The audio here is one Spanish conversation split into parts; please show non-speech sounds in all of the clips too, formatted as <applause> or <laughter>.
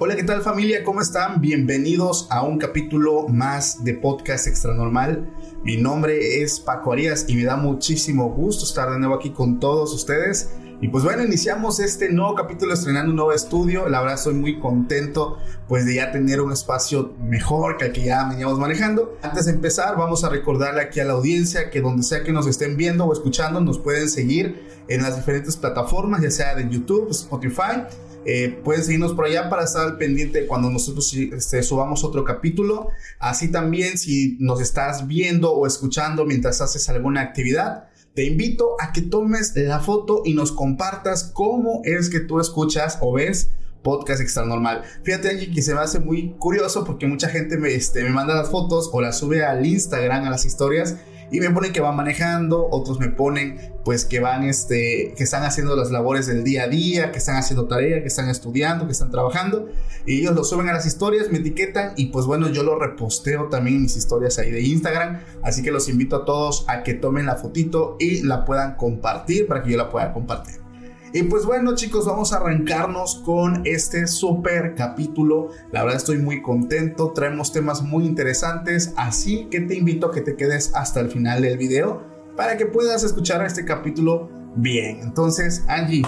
Hola, ¿qué tal familia? ¿Cómo están? Bienvenidos a un capítulo más de Podcast Extra Normal. Mi nombre es Paco Arias y me da muchísimo gusto estar de nuevo aquí con todos ustedes. Y pues bueno, iniciamos este nuevo capítulo estrenando un nuevo estudio. La verdad estoy muy contento pues de ya tener un espacio mejor que el que ya veníamos manejando. Antes de empezar, vamos a recordarle aquí a la audiencia que donde sea que nos estén viendo o escuchando, nos pueden seguir en las diferentes plataformas, ya sea de YouTube, Spotify eh, pueden seguirnos por allá para estar al pendiente cuando nosotros este, subamos otro capítulo. Así también si nos estás viendo o escuchando mientras haces alguna actividad, te invito a que tomes la foto y nos compartas cómo es que tú escuchas o ves podcast extra normal. Fíjate Angie que se me hace muy curioso porque mucha gente me, este, me manda las fotos o las sube al Instagram, a las historias y me ponen que van manejando, otros me ponen pues que van, este, que están haciendo las labores del día a día, que están haciendo tarea, que están estudiando, que están trabajando, y ellos lo suben a las historias, me etiquetan y pues bueno, yo lo reposteo también mis historias ahí de Instagram, así que los invito a todos a que tomen la fotito y la puedan compartir para que yo la pueda compartir. Y pues bueno chicos, vamos a arrancarnos con este super capítulo. La verdad estoy muy contento, traemos temas muy interesantes, así que te invito a que te quedes hasta el final del video para que puedas escuchar este capítulo bien. Entonces, Angie,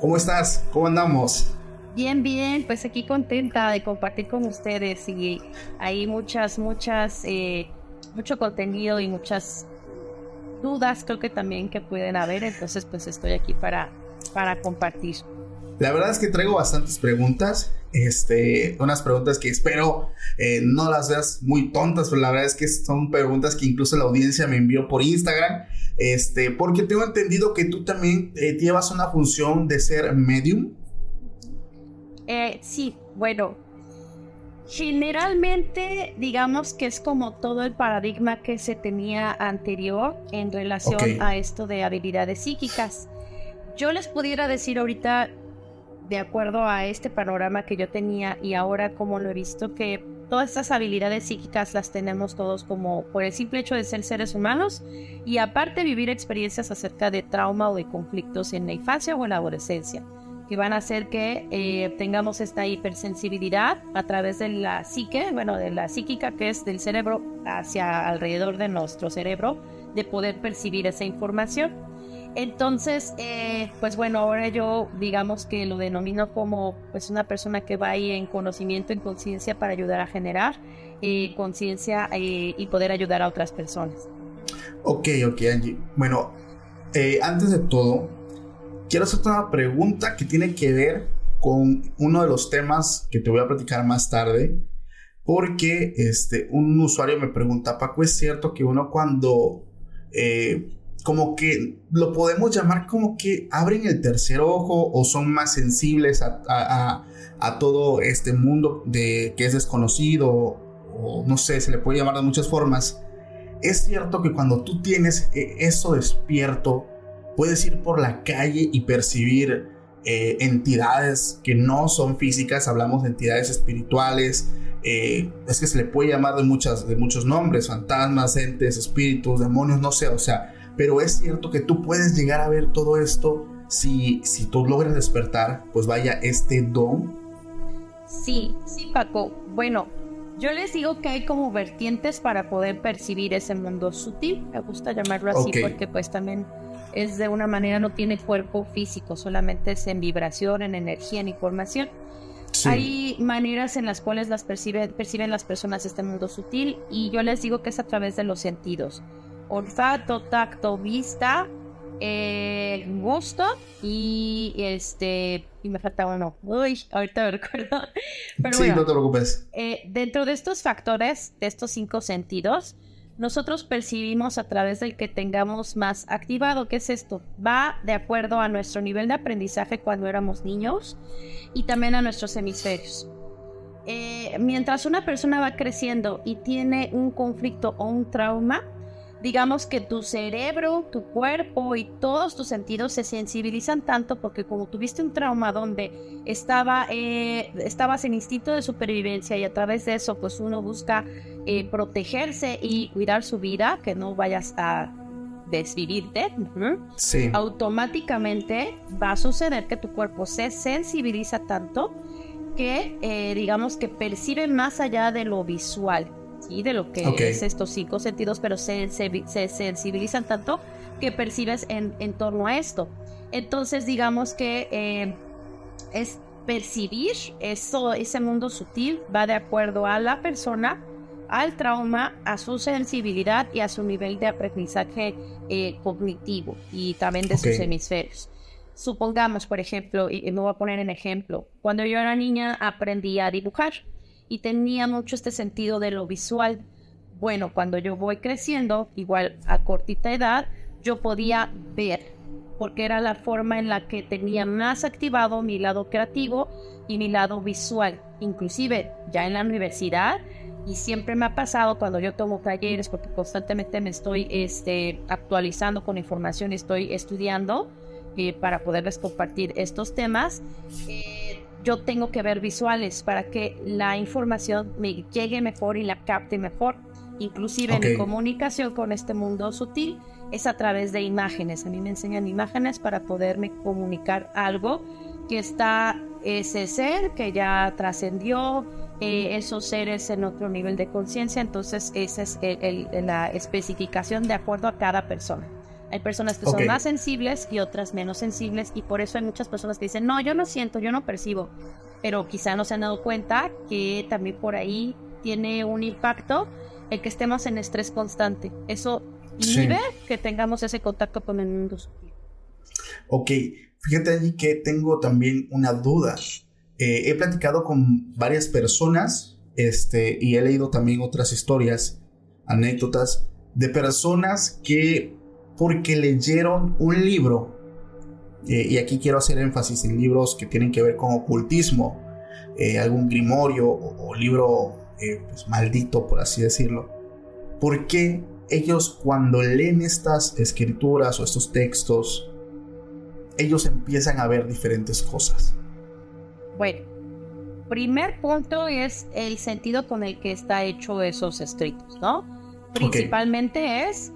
¿cómo estás? ¿Cómo andamos? Bien, bien, pues aquí contenta de compartir con ustedes y hay muchas, muchas, eh, mucho contenido y muchas dudas creo que también que pueden haber, entonces pues estoy aquí para para compartir. La verdad es que traigo bastantes preguntas, este, unas preguntas que espero eh, no las veas muy tontas, pero la verdad es que son preguntas que incluso la audiencia me envió por Instagram, este, porque tengo entendido que tú también eh, llevas una función de ser medium. Eh, sí, bueno, generalmente digamos que es como todo el paradigma que se tenía anterior en relación a esto de habilidades psíquicas yo les pudiera decir ahorita, de acuerdo a este panorama que yo tenía y ahora como lo he visto, que todas estas habilidades psíquicas las tenemos todos como por el simple hecho de ser seres humanos y aparte vivir experiencias acerca de trauma o de conflictos en la infancia o en la adolescencia que van a hacer que eh, tengamos esta hipersensibilidad a través de la psique, bueno, de la psíquica que es del cerebro hacia alrededor de nuestro cerebro, de poder percibir esa información. Entonces, eh, pues bueno, ahora yo digamos que lo denomino como pues una persona que va ahí en conocimiento, en conciencia para ayudar a generar eh, conciencia eh, y poder ayudar a otras personas. Ok, ok, Angie. Bueno, antes de todo, quiero hacerte una pregunta que tiene que ver con uno de los temas que te voy a platicar más tarde. Porque este, un usuario me pregunta, Paco, ¿es cierto que uno cuando como que lo podemos llamar como que abren el tercer ojo o son más sensibles a, todo este mundo de, que es desconocido o no sé, se le puede llamar de muchas formas. Es cierto que cuando tú tienes eh, eso despierto, puedes ir por la calle y percibir eh, entidades que no son físicas, hablamos de entidades espirituales, eh, es que se le puede llamar de, muchas, de muchos nombres, fantasmas, entes, espíritus, demonios, no sé, o sea, pero es cierto que tú puedes llegar a ver todo esto si, si tú logras despertar, pues vaya este don. Sí, sí, Paco. Bueno, Yo les digo que hay como vertientes para poder percibir ese mundo sutil. Me gusta llamarlo así porque pues también es de una manera, no tiene cuerpo físico, solamente es en vibración, en energía, en información. Hay maneras en las cuales las perciben las personas este mundo sutil y yo les digo que es a través de los sentidos. Olfato, tacto, vista, eh, gusto y este y me falta uno. Uy, ahorita me recuerdo. <laughs> Pero sí, no te preocupes. Eh, dentro de estos factores, de estos cinco sentidos, nosotros percibimos a través del que tengamos más activado. ¿Qué es esto? Va de acuerdo a nuestro nivel de aprendizaje cuando éramos niños y también a nuestros hemisferios. Eh, mientras una persona va creciendo y tiene un conflicto o un trauma, digamos que tu cerebro, tu cuerpo y todos tus sentidos se sensibilizan tanto porque como tuviste un trauma donde estaba, eh, estabas en instinto de supervivencia y a través de eso pues uno busca eh, protegerse y cuidar su vida, que no vayas a desvivirte, automáticamente va a suceder que tu cuerpo se sensibiliza tanto que eh, digamos que percibe más allá de lo visual de lo que es estos cinco sentidos, pero se, se, sensibilizan tanto que percibes en, en, torno a esto. Entonces, digamos que eh, es percibir eso, ese mundo sutil, va de acuerdo a la persona, al trauma, a su sensibilidad y a su nivel de aprendizaje eh, cognitivo y también de sus hemisferios. Supongamos, por ejemplo, y me voy a poner en ejemplo, cuando yo era niña aprendí a dibujar y tenía mucho este sentido de lo visual. Bueno, cuando yo voy creciendo, igual a cortita edad, yo podía ver, porque era la forma en la que tenía más activado mi lado creativo y mi lado visual. Inclusive ya en la universidad, y siempre me ha pasado cuando yo tomo talleres, porque constantemente me estoy este, actualizando con información, estoy estudiando eh, para poderles compartir estos temas. Eh, yo tengo que ver visuales para que la información me llegue mejor y la capte mejor. Inclusive en mi comunicación con este mundo sutil es a través de imágenes. A mí me enseñan imágenes para poderme comunicar algo que está ese ser que ya trascendió, eh, esos seres en otro nivel de conciencia. Entonces esa es la especificación de acuerdo a cada persona. Hay personas que son más sensibles y otras menos sensibles y por eso hay muchas personas que dicen, no, yo no siento, yo no percibo, pero quizá no se han dado cuenta que también por ahí tiene un impacto el que estemos en estrés constante. Eso inhibe que tengamos ese contacto con el mundo. Ok, fíjate allí que tengo también una duda. Eh, he platicado con varias personas este, y he leído también otras historias, anécdotas de personas que porque leyeron un libro, eh, y aquí quiero hacer énfasis en libros que tienen que ver con ocultismo, eh, algún grimorio o, libro eh, pues, maldito, por así decirlo. ¿Por qué ellos cuando leen estas escrituras o estos textos, ellos empiezan a ver diferentes cosas? Bueno, primer punto es el sentido con el que está hecho esos escritos, ¿no? Principalmente es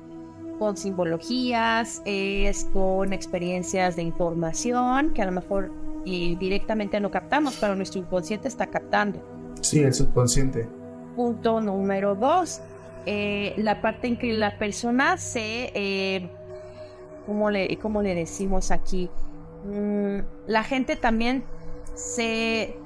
con simbologías, es con experiencias de información que a lo mejor directamente no captamos, pero nuestro inconsciente está captando. Sí, el subconsciente. Punto número dos, eh, la parte en que la persona se, eh, ¿cómo, le, ¿cómo le decimos aquí? Mm, la gente también se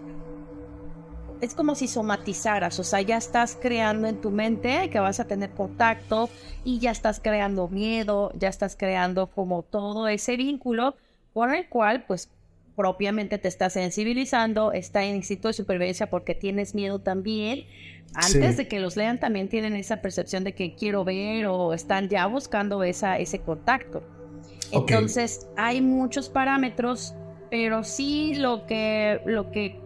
es como si somatizaras, o sea, ya estás creando en tu mente que vas a tener contacto y ya estás creando miedo, ya estás creando como todo ese vínculo con el cual pues propiamente te estás sensibilizando, está en instinto de supervivencia porque tienes miedo también. Antes de que los lean también tienen esa percepción de que quiero ver o están ya buscando esa, ese contacto. Entonces hay muchos parámetros, pero sí lo que, lo que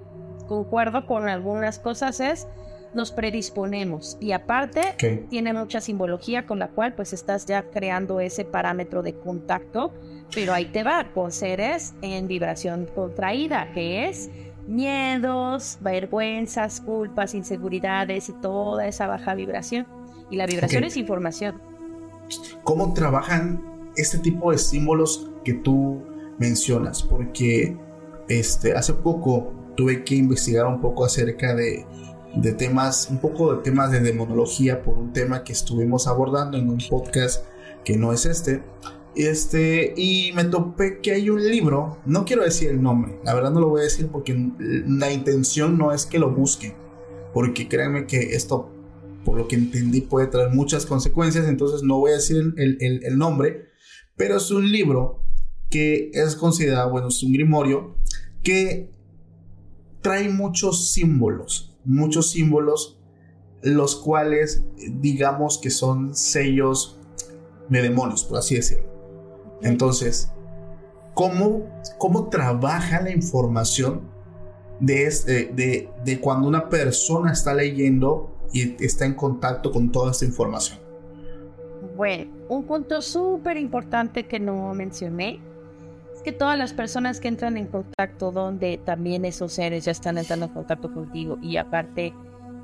concuerdo con algunas cosas es nos predisponemos y aparte tiene mucha simbología con la cual pues estás ya creando ese parámetro de contacto, pero ahí te va con seres en vibración contraída, que es miedos, vergüenzas, culpas, inseguridades y toda esa baja vibración. Y la vibración es información. ¿Cómo trabajan este tipo de símbolos que tú mencionas? Porque este, hace poco tuve que investigar un poco acerca de de temas, un poco de temas de demonología por un tema que estuvimos abordando en un podcast que no es este. Este, y me topé que hay un libro, no quiero decir el nombre, la verdad no lo voy a decir porque la intención no es que lo busquen, porque créanme que esto, por lo que entendí, puede traer muchas consecuencias, entonces no voy a decir el, el nombre, pero es un libro que es considerado, bueno, es un grimorio que trae muchos símbolos, muchos símbolos, los cuales digamos que son sellos de demonios, por así decirlo. Entonces, ¿cómo, cómo trabaja la información de, este, de, de cuando una persona está leyendo y está en contacto con toda esta información? Bueno, un punto súper importante que no mencioné que todas las personas que entran en contacto donde también esos seres ya están entrando en contacto contigo y aparte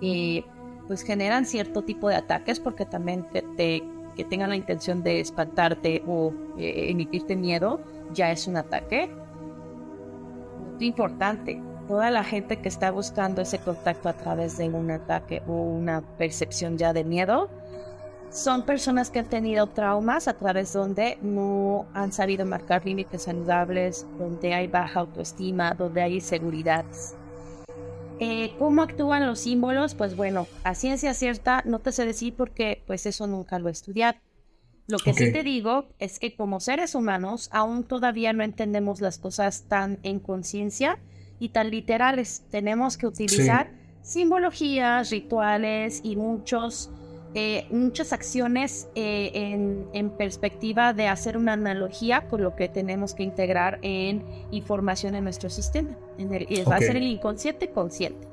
eh, pues generan cierto tipo de ataques porque también te que tengan la intención de espantarte o eh, emitirte miedo, ya es un ataque. Muy importante, toda la gente que está buscando ese contacto a través de un ataque o una percepción ya de miedo, son personas que han tenido traumas a través donde no han sabido marcar límites saludables, donde hay baja autoestima, donde hay inseguridades. Eh, ¿Cómo actúan los símbolos? Pues bueno, a ciencia cierta no te sé decir porque pues eso nunca lo he estudiado. Lo que sí te digo es que como seres humanos aún todavía no entendemos las cosas tan en conciencia y tan literales. Tenemos que utilizar simbologías, rituales y muchos, eh, muchas acciones eh, en, perspectiva de hacer una analogía con lo que tenemos que integrar en información en nuestro sistema. En el, Va a ser el inconsciente consciente.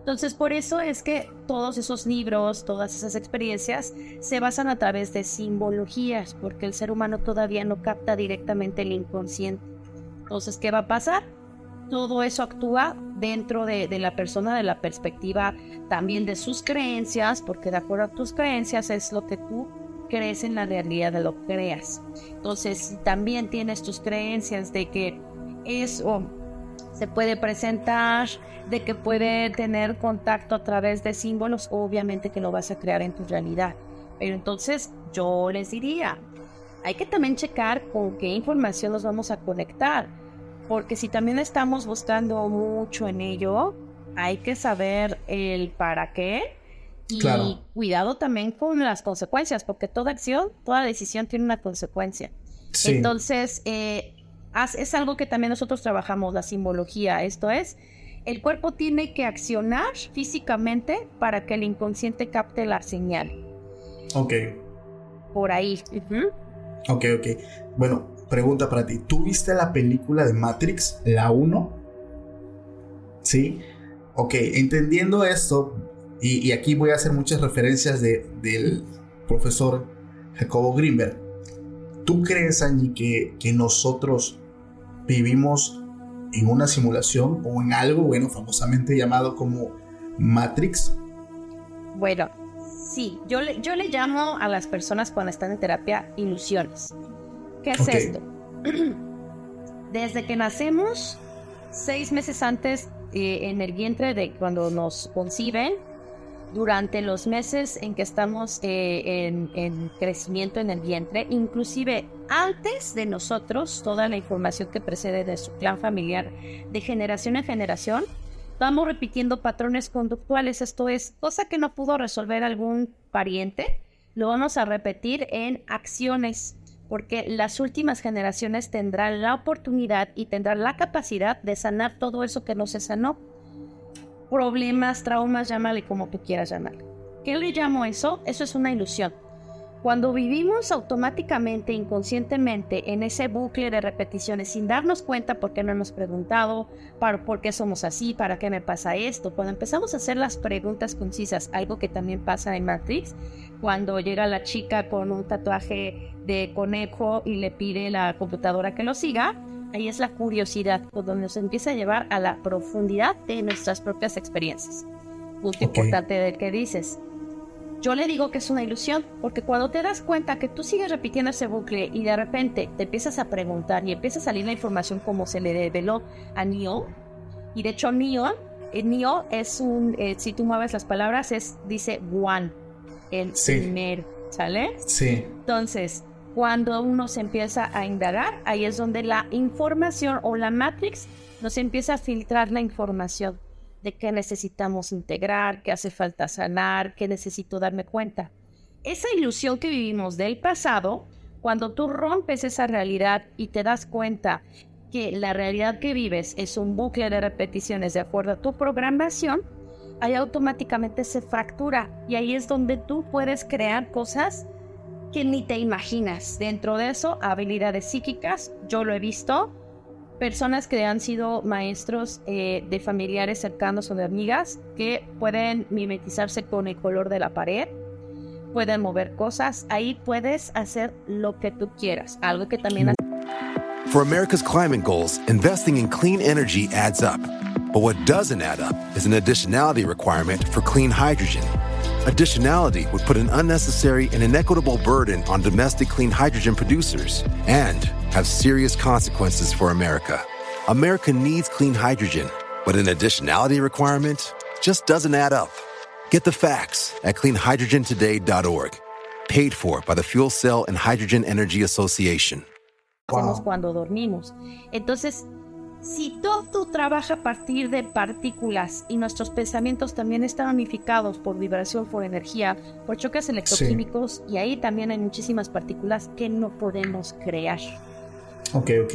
Entonces, por eso es que todos esos libros, todas esas experiencias se basan a través de simbologías, porque el ser humano todavía no capta directamente el inconsciente. Entonces, ¿qué va a pasar? Todo eso actúa dentro de, la persona, de la perspectiva también de sus creencias, porque de acuerdo a tus creencias es lo que tú crees en la realidad de lo que creas. Entonces, si también tienes tus creencias de que es se puede presentar, de que puede tener contacto a través de símbolos, obviamente que lo vas a crear en tu realidad. Pero entonces yo les diría, hay que también checar con qué información nos vamos a conectar, porque si también estamos buscando mucho en ello, hay que saber el para qué y cuidado también con las consecuencias, porque toda acción, toda decisión tiene una consecuencia. Entonces, eh, es algo que también nosotros trabajamos, la simbología. Esto es, el cuerpo tiene que accionar físicamente para que el inconsciente capte la señal. Ok. Por ahí. Ok, ok. Bueno, pregunta para ti. ¿Tú viste la película de Matrix, la 1? Sí. Ok, entendiendo esto, y, aquí voy a hacer muchas referencias de, del profesor Jacobo Greenberg. ¿Tú crees, Angie, que, que nosotros vivimos en una simulación o en algo, bueno, famosamente llamado como Matrix? Bueno, sí, yo le, yo le llamo a las personas cuando están en terapia ilusiones. ¿Qué es esto? Desde que nacemos, seis meses antes eh, en el vientre de cuando nos conciben, durante los meses en que estamos eh, en, crecimiento en el vientre, inclusive antes de nosotros, toda la información que precede de su clan familiar de generación en generación, vamos repitiendo patrones conductuales. Esto es, cosa que no pudo resolver algún pariente, lo vamos a repetir en acciones, porque las últimas generaciones tendrán la oportunidad y tendrán la capacidad de sanar todo eso que no se sanó problemas, traumas, llámale como tú quieras llamarle. ¿Qué le llamo eso? Eso es una ilusión. Cuando vivimos automáticamente, inconscientemente, en ese bucle de repeticiones sin darnos cuenta por qué no hemos preguntado, para, por qué somos así, para qué me pasa esto, cuando empezamos a hacer las preguntas concisas, algo que también pasa en Matrix, cuando llega la chica con un tatuaje de conejo y le pide la computadora que lo siga, Ahí es la curiosidad, donde nos empieza a llevar a la profundidad de nuestras propias experiencias. Punto importante del que dices. Yo le digo que es una ilusión, porque cuando te das cuenta que tú sigues repitiendo ese bucle y de repente te empiezas a preguntar y empieza a salir la información como se le reveló a Neo, y de hecho Neo Neo es un, eh, si tú mueves las palabras, es, dice one, el primer, ¿sale? Sí. Entonces, cuando uno se empieza a indagar, ahí es donde la información o la matrix nos empieza a filtrar la información de qué necesitamos integrar, qué hace falta sanar, qué necesito darme cuenta. Esa ilusión que vivimos del pasado, cuando tú rompes esa realidad y te das cuenta que la realidad que vives es un bucle de repeticiones de acuerdo a tu programación, ahí automáticamente se fractura y ahí es donde tú puedes crear cosas que ni te imaginas. Dentro de eso, habilidades psíquicas, yo lo he visto, personas que han sido maestros eh, de familiares cercanos o de amigas que pueden mimetizarse con el color de la pared, pueden mover cosas, ahí puedes hacer lo que tú quieras, algo que también... For America's climate goals, investing in clean energy adds up. But what doesn't add up is an additionality requirement for clean hydrogen. Additionality would put an unnecessary and inequitable burden on domestic clean hydrogen producers and have serious consequences for America. America needs clean hydrogen, but an additionality requirement just doesn't add up. Get the facts at cleanhydrogentoday.org. Paid for by the Fuel Cell and Hydrogen Energy Association. Hacemos cuando dormimos. Entonces, Si todo trabaja a partir de partículas y nuestros pensamientos también están unificados por vibración, por energía, por choques electroquímicos, y ahí también hay muchísimas partículas que no podemos crear. Ok, ok.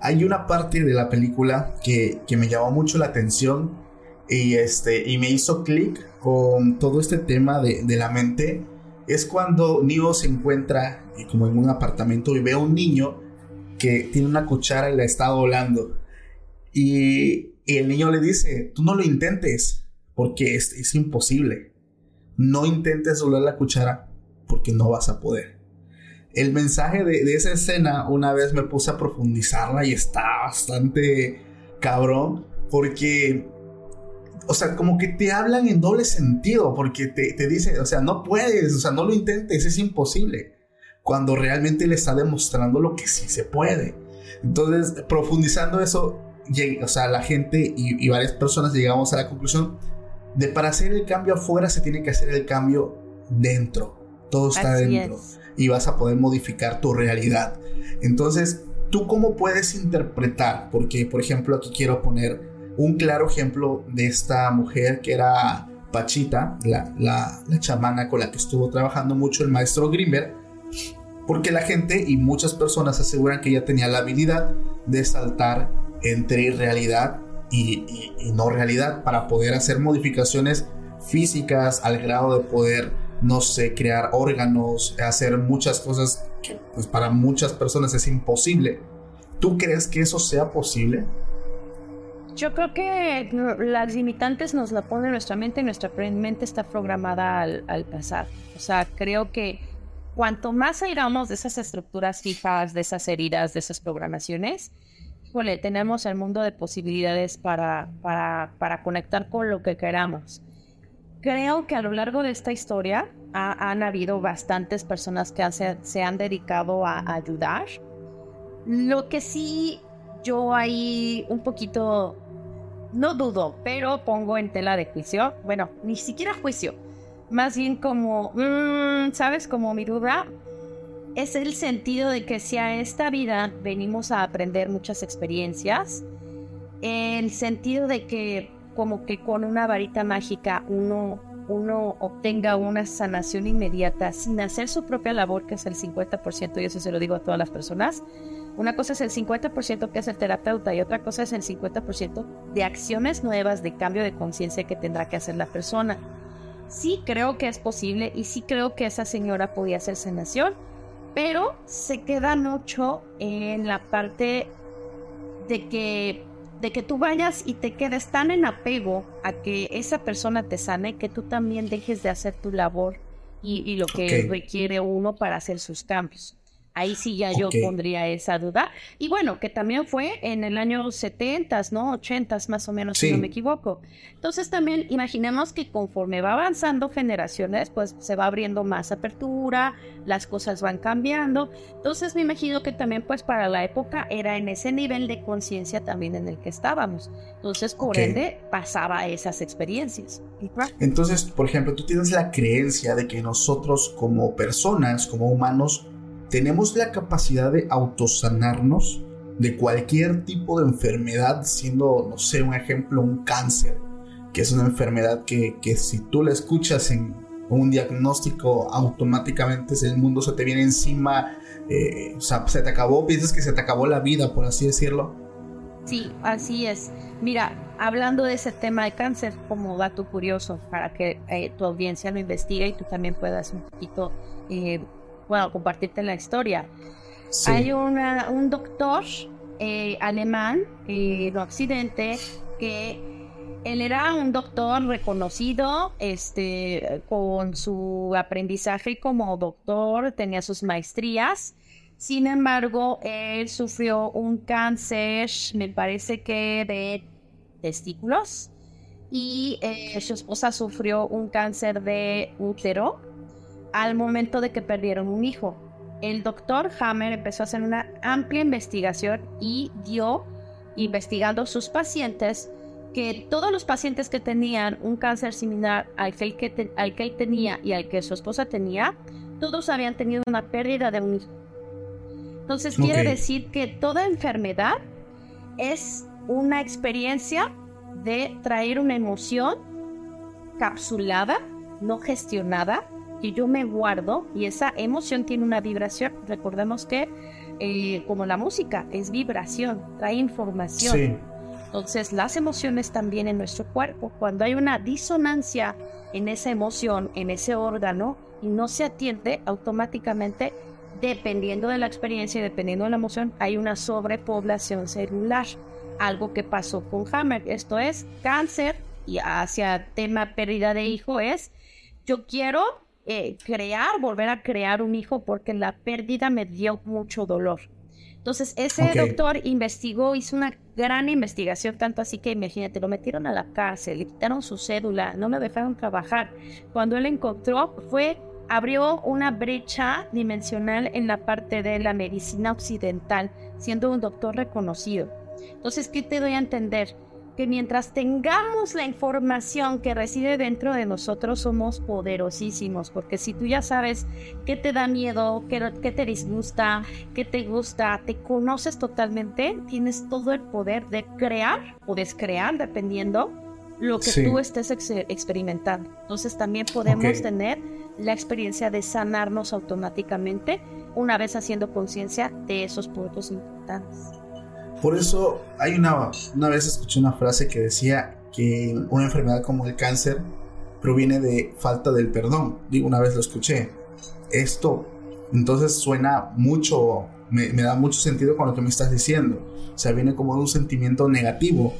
Hay una parte de la película que, me llamó mucho la atención y, este, y me hizo clic con todo este tema de, de, la mente. Es cuando Neo se encuentra como en un apartamento y ve a un niño que tiene una cuchara y la está doblando. Y, el niño le dice, tú no lo intentes, porque es, es imposible. No intentes doblar la cuchara porque no vas a poder. El mensaje de, de, esa escena una vez me puse a profundizarla y está bastante cabrón porque, o sea, como que te hablan en doble sentido porque te, te dicen, o sea, no puedes, o sea, no lo intentes, es imposible cuando realmente le está demostrando lo que sí se puede. Entonces, profundizando eso, o sea, la gente y, varias personas llegamos a la conclusión de para hacer el cambio afuera se tiene que hacer el cambio dentro. Todo está dentro. Y vas a poder modificar tu realidad. Entonces, ¿tú cómo puedes interpretar? Porque, por ejemplo, aquí quiero poner un claro ejemplo de esta mujer que era Pachita, la, la, la chamana con la que estuvo trabajando mucho el maestro Grimberg porque la gente y muchas personas aseguran que ella tenía la habilidad de saltar entre realidad y, no realidad para poder hacer modificaciones físicas al grado de poder, no sé, crear órganos, hacer muchas cosas que pues, para muchas personas es imposible. ¿Tú crees que eso sea posible? Yo creo que las limitantes nos la pone nuestra mente y nuestra mente está programada al, al pasar. O sea, creo que cuanto más airamos de esas estructuras fijas, de esas heridas, de esas programaciones, bueno, tenemos el mundo de posibilidades para, para, conectar con lo que queramos. Creo que a lo largo de esta historia han habido bastantes personas que se, han dedicado a, ayudar. Lo que sí yo ahí un poquito, no dudo, pero pongo en tela de juicio, bueno, ni siquiera juicio, más bien como, mm, ¿sabes? Como mi duda es el sentido de que si a esta vida venimos a aprender muchas experiencias, el sentido de que como que con una varita mágica uno, uno obtenga una sanación inmediata sin hacer su propia labor, que es el 50%, y eso se lo digo a todas las personas. Una cosa es el 50% que es el terapeuta y otra cosa es el 50% de acciones nuevas de cambio de conciencia que tendrá que hacer la persona sí creo que es posible y sí creo que esa señora podía hacer sanación, pero se queda mucho en la parte de que de que tú vayas y te quedes tan en apego a que esa persona te sane que tú también dejes de hacer tu labor y, lo que requiere uno para hacer sus cambios. Ahí sí ya yo pondría esa duda. Y bueno, que también fue en el año 70, ¿no? 80 más o menos, si no me equivoco. Entonces también imaginemos que conforme va avanzando generaciones, pues se va abriendo más apertura, las cosas van cambiando. Entonces me imagino que también pues para la época era en ese nivel de conciencia también en el que estábamos. Entonces, por ende, pasaba esas experiencias. Entonces, por ejemplo, tú tienes la creencia de que nosotros como personas, como humanos, tenemos la capacidad de autosanarnos de cualquier tipo de enfermedad, siendo, no sé, un ejemplo, un cáncer, que es una enfermedad que, si tú la escuchas en un diagnóstico, automáticamente el mundo se te viene encima, eh, o sea, se te acabó, piensas que se te acabó la vida, por así decirlo. Sí, así es. Mira, hablando de ese tema de cáncer, como dato curioso, para que eh, tu audiencia lo investigue y tú también puedas un poquito eh, bueno, compartirte la historia. Hay un doctor eh, alemán eh, en Occidente que él era un doctor reconocido, este, con su aprendizaje como doctor, tenía sus maestrías. Sin embargo, él sufrió un cáncer, me parece que de testículos, y eh, su esposa sufrió un cáncer de útero al momento de que perdieron un hijo. El doctor Hammer empezó a hacer una amplia investigación y dio, investigando sus pacientes, que todos los pacientes que tenían un cáncer similar al que, él, al que tenía y al que su esposa tenía, todos habían tenido una pérdida de un hijo. Entonces quiere decir que toda enfermedad es una experiencia de traer una emoción capsulada, no gestionada, que yo me guardo y esa emoción tiene una vibración. Recordemos que eh, como la música es vibración, trae información. Entonces las emociones también en nuestro cuerpo, cuando hay una disonancia en esa emoción, en ese órgano, y no se atiende automáticamente, dependiendo de la experiencia y dependiendo de la emoción, hay una sobrepoblación celular. Algo que pasó con Hammer, esto es cáncer y hacia tema pérdida de hijo es, yo quiero eh, crear, volver a crear un hijo porque la pérdida me dio mucho dolor. Entonces, ese doctor investigó, hizo una gran investigación, tanto así que imagínate, lo metieron a la cárcel, le quitaron su cédula, no me dejaron trabajar. Cuando él encontró, fue, abrió una brecha dimensional en la parte de la medicina occidental, siendo un doctor reconocido. Entonces, ¿qué te doy a entender? Que mientras tengamos la información que reside dentro de nosotros somos poderosísimos, porque si tú ya sabes qué te da miedo, qué, te disgusta, qué te gusta, te conoces totalmente, tienes todo el poder de crear o descrear, dependiendo lo que tú estés experimentando. Entonces también podemos tener la experiencia de sanarnos automáticamente una vez haciendo conciencia de esos puntos importantes. Por eso hay una, una vez escuché una frase que decía que una enfermedad como el cáncer proviene de falta del perdón. Digo, una vez lo escuché. Esto entonces suena mucho, me, da mucho sentido con lo que me estás diciendo. O sea, viene como un sentimiento negativo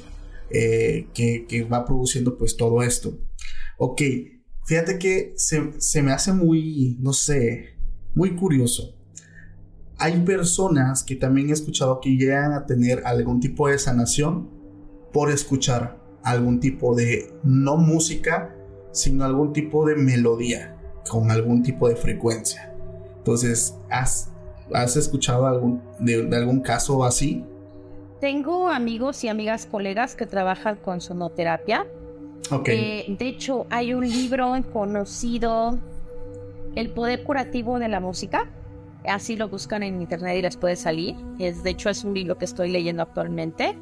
eh, que, que, va produciendo pues todo esto. Ok, fíjate que se, se me hace muy, no sé, muy curioso hay personas que también he escuchado que llegan a tener algún tipo de sanación por escuchar algún tipo de, no música, sino algún tipo de melodía con algún tipo de frecuencia. Entonces, ¿has, has escuchado algún, de, algún caso así? Tengo amigos y amigas colegas que trabajan con sonoterapia. Okay. Eh, de hecho, hay un libro conocido, El poder curativo de la música Así lo buscan en internet y les puede salir. Es, de hecho, es un libro que estoy leyendo actualmente.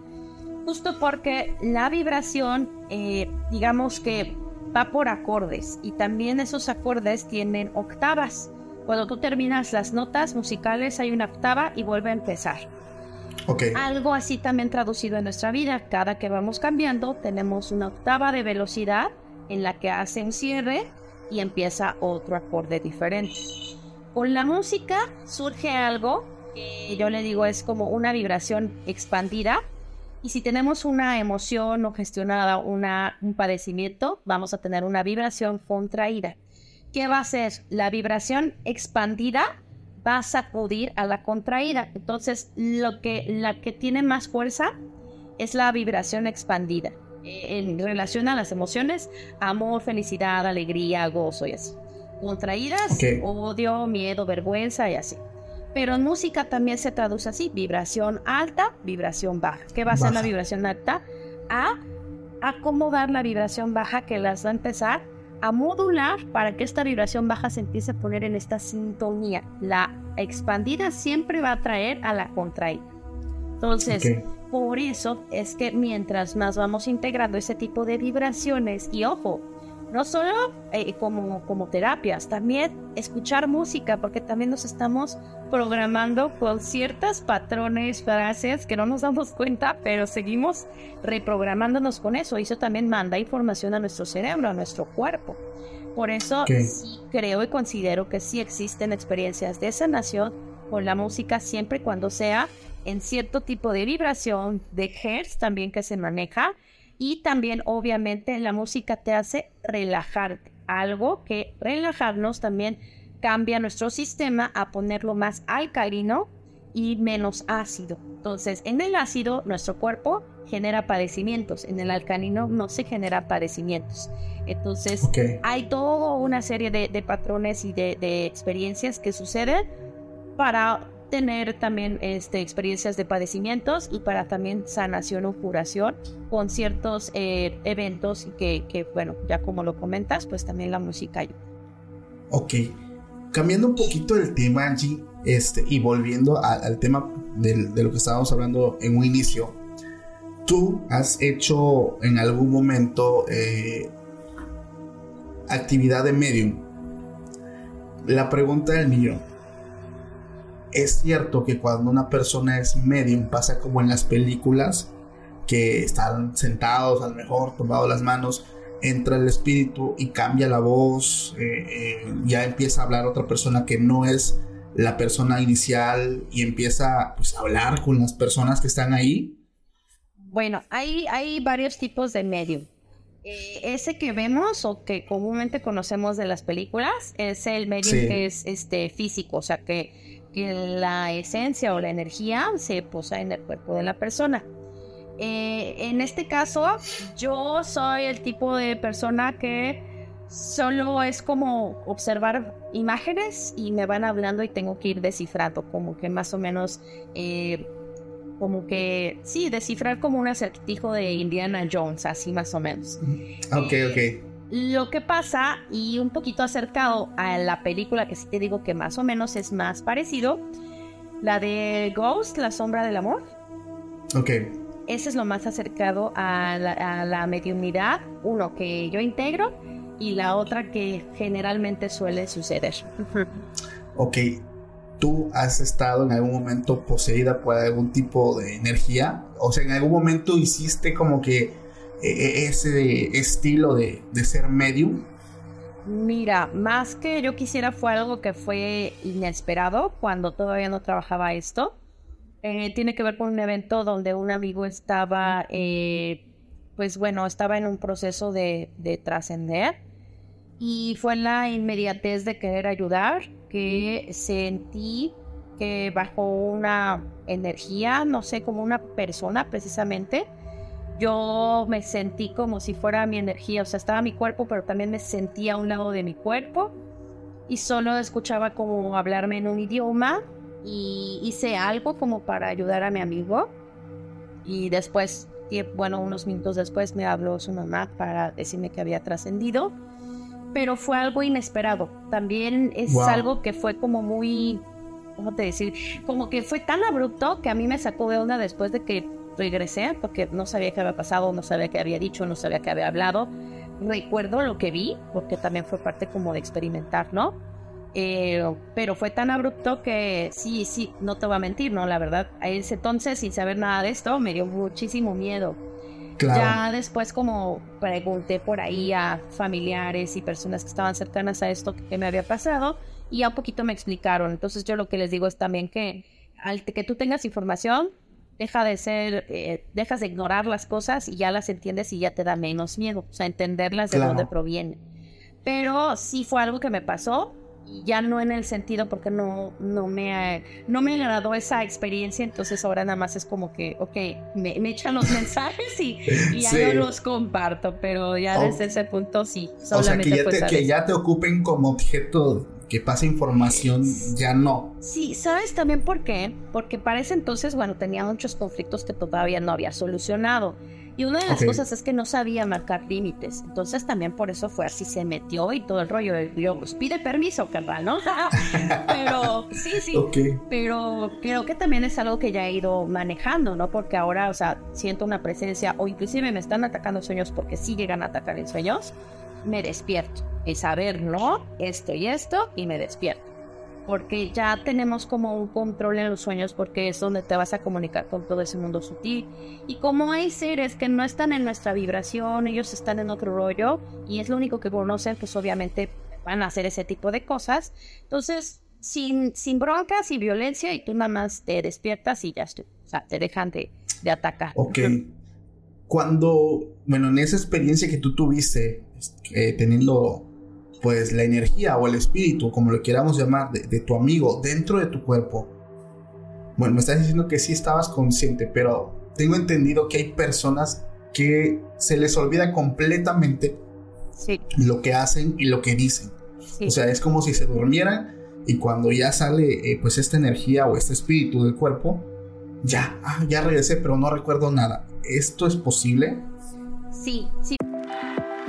Justo porque la vibración, eh, digamos que va por acordes y también esos acordes tienen octavas. Cuando tú terminas las notas musicales hay una octava y vuelve a empezar. Okay. Algo así también traducido en nuestra vida. Cada que vamos cambiando tenemos una octava de velocidad en la que hace un cierre y empieza otro acorde diferente. Con la música surge algo que yo le digo es como una vibración expandida. Y si tenemos una emoción no gestionada, una, un padecimiento, vamos a tener una vibración contraída. ¿Qué va a ser? La vibración expandida va a sacudir a la contraída. Entonces, lo que, la que tiene más fuerza es la vibración expandida eh, en relación a las emociones, amor, felicidad, alegría, gozo y así. Contraídas, odio, miedo, vergüenza y así. Pero en música también se traduce así, vibración alta, vibración baja. ¿Qué va a ser la vibración alta? A acomodar la vibración baja que las va a empezar a modular para que esta vibración baja se empiece a poner en esta sintonía. La expandida siempre va a traer a la contraída. Entonces, por eso es que mientras más vamos integrando ese tipo de vibraciones, y ojo, no solo eh, como, como terapias, también escuchar música, porque también nos estamos programando con ciertos patrones, frases que no nos damos cuenta, pero seguimos reprogramándonos con eso. Y eso también manda información a nuestro cerebro, a nuestro cuerpo. Por eso sí creo y considero que sí existen experiencias de sanación con la música siempre y cuando sea en cierto tipo de vibración, de hertz también que se maneja y también, obviamente, la música te hace relajarte. Algo que relajarnos también cambia nuestro sistema a ponerlo más alcalino y menos ácido. Entonces, en el ácido, nuestro cuerpo genera padecimientos. En el alcalino no se genera padecimientos. Entonces, hay toda una serie de, patrones y de, de experiencias que suceden para tener también este, experiencias de padecimientos y para también sanación o curación con ciertos eh, eventos que, que, bueno, ya como lo comentas, pues también la música ayuda. Ok, cambiando un poquito el tema, Angie, este, y volviendo al tema de lo que estábamos hablando en un inicio, tú has hecho en algún momento eh, actividad de medium. La pregunta del millón es cierto que cuando una persona es medium pasa como en las películas que están sentados, a lo mejor tomados las manos, entra el espíritu y cambia la voz, eh, eh, ya empieza a hablar otra persona que no es la persona inicial y empieza pues, a hablar con las personas que están ahí. Bueno, hay, hay varios tipos de medium. Eh, ese que vemos o que comúnmente conocemos de las películas es el medium que es este físico, o sea que que la esencia o la energía se posa en el cuerpo de la persona. Eh, en este caso, yo soy el tipo de persona que solo es como observar imágenes y me van hablando y tengo que ir descifrando, como que más o menos, eh, como que, sí, descifrar como un acertijo de Indiana Jones, así más o menos. Ok, ok. Lo que pasa, y un poquito acercado a la película que sí te digo que más o menos es más parecido, la de Ghost, La Sombra del Amor. Ok. Ese es lo más acercado a la, a la mediunidad, uno que yo integro y la otra que generalmente suele suceder. ok, ¿tú has estado en algún momento poseída por algún tipo de energía? O sea, en algún momento hiciste como que ese estilo de, ser medium? Mira, más que yo quisiera fue algo que fue inesperado cuando todavía no trabajaba esto. Eh, tiene que ver con un evento donde un amigo estaba, eh, pues bueno, estaba en un proceso de, de trascender y fue la inmediatez de querer ayudar que sentí que bajo una energía, no sé, como una persona precisamente, yo me sentí como si fuera mi energía, o sea, estaba mi cuerpo, pero también me sentía a un lado de mi cuerpo y solo escuchaba como hablarme en un idioma y hice algo como para ayudar a mi amigo y después, bueno, unos minutos después me habló su mamá para decirme que había trascendido, pero fue algo inesperado. También es algo que fue como muy, ¿cómo te decir? Como que fue tan abrupto que a mí me sacó de onda después de que regresé porque no sabía qué había pasado, no sabía qué había dicho, no sabía qué había hablado. Recuerdo lo que vi, porque también fue parte como de experimentar, ¿no? Eh, pero fue tan abrupto que sí, sí, no te voy a mentir, ¿no? La verdad, a ese entonces, sin saber nada de esto, me dio muchísimo miedo. Ya después como pregunté por ahí a familiares y personas que estaban cercanas a esto que me había pasado y ya un poquito me explicaron. Entonces yo lo que les digo es también que al que tú tengas información, deja de ser, eh, dejas de ignorar las cosas y ya las entiendes y ya te da menos miedo, o sea, entenderlas de dónde proviene. Pero sí fue algo que me pasó ya no en el sentido porque no, no, me, no me agradó esa experiencia, entonces ahora nada más es como que, ok, me, echan los <laughs> mensajes y, ya no los comparto, pero ya oh. desde ese punto sí. Solamente o sea, que ya, te, que ya te ocupen como objeto que pase información, ya no. Sí, ¿sabes también por qué? Porque para ese entonces, bueno, tenía muchos conflictos que todavía no había solucionado. Y una de las cosas es que no sabía marcar límites. Entonces también por eso fue así, se metió y todo el rollo. Yo, pues pide permiso, carnal, ¿no? <laughs> pero sí, sí. Pero creo que también es algo que ya he ido manejando, ¿no? Porque ahora, o sea, siento una presencia o inclusive me están atacando sueños porque sí llegan a atacar en sueños. Me despierto. Es saber, ¿no? Esto y esto y me despierto porque ya tenemos como un control en los sueños porque es donde te vas a comunicar con todo ese mundo sutil. Y como hay seres que no están en nuestra vibración, ellos están en otro rollo y es lo único que conocen, pues obviamente van a hacer ese tipo de cosas. Entonces, sin, sin broncas y violencia y tú nada más te despiertas y ya estoy, o sea, te dejan de, de atacar. Ok. Cuando, bueno, en esa experiencia que tú tuviste, eh, teniendo pues la energía o el espíritu, como lo queramos llamar, de, tu amigo dentro de tu cuerpo. Bueno, me estás diciendo que sí estabas consciente, pero tengo entendido que hay personas que se les olvida completamente lo que hacen y lo que dicen. O sea, es como si se durmieran y cuando ya sale eh, pues esta energía o este espíritu del cuerpo, ya, ah, ya regresé, pero no recuerdo nada. ¿Esto es posible? Sí, sí.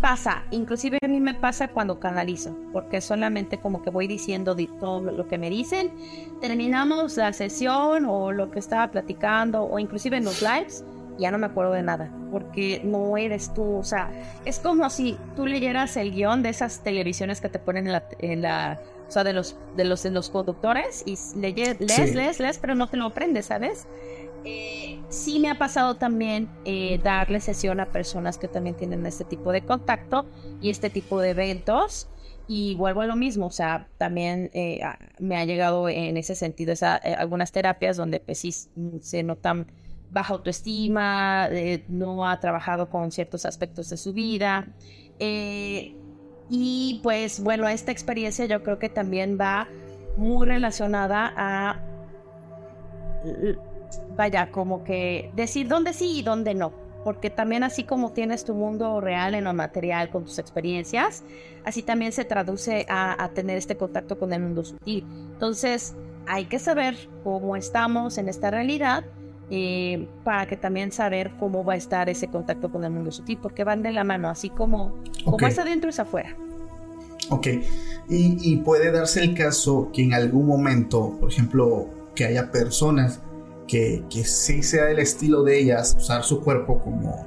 Pasa, inclusive a mí me pasa cuando canalizo, porque solamente como que voy diciendo todo lo que me dicen, terminamos la sesión o lo que estaba platicando o inclusive en los lives, ya no me acuerdo de nada, porque no eres tú, o sea, es como si tú leyeras el guion de esas televisiones que te ponen en la, en la o sea, de los, de los, de los conductores y lees, lees, lees, lees, pero no te lo aprendes, ¿sabes? Eh, sí me ha pasado también eh, darle sesión a personas que también tienen este tipo de contacto y este tipo de eventos. Y vuelvo a lo mismo, o sea, también eh, me ha llegado en ese sentido esa, algunas terapias donde pues sí se notan baja autoestima, no ha trabajado con ciertos aspectos de su vida. y pues bueno, esta experiencia yo creo que también va muy relacionada a vaya, como que decir dónde sí y dónde no. Porque también así como tienes tu mundo real en lo material con tus experiencias, así también se traduce a, tener este contacto con el mundo sutil. Entonces hay que saber cómo estamos en esta realidad eh, para que también saber cómo va a estar ese contacto con el mundo sutil, porque van de la mano, así como, como es adentro es afuera. Ok, y, y, puede darse el caso que en algún momento, por ejemplo, que haya personas que, que sí sea el estilo de ellas usar su cuerpo como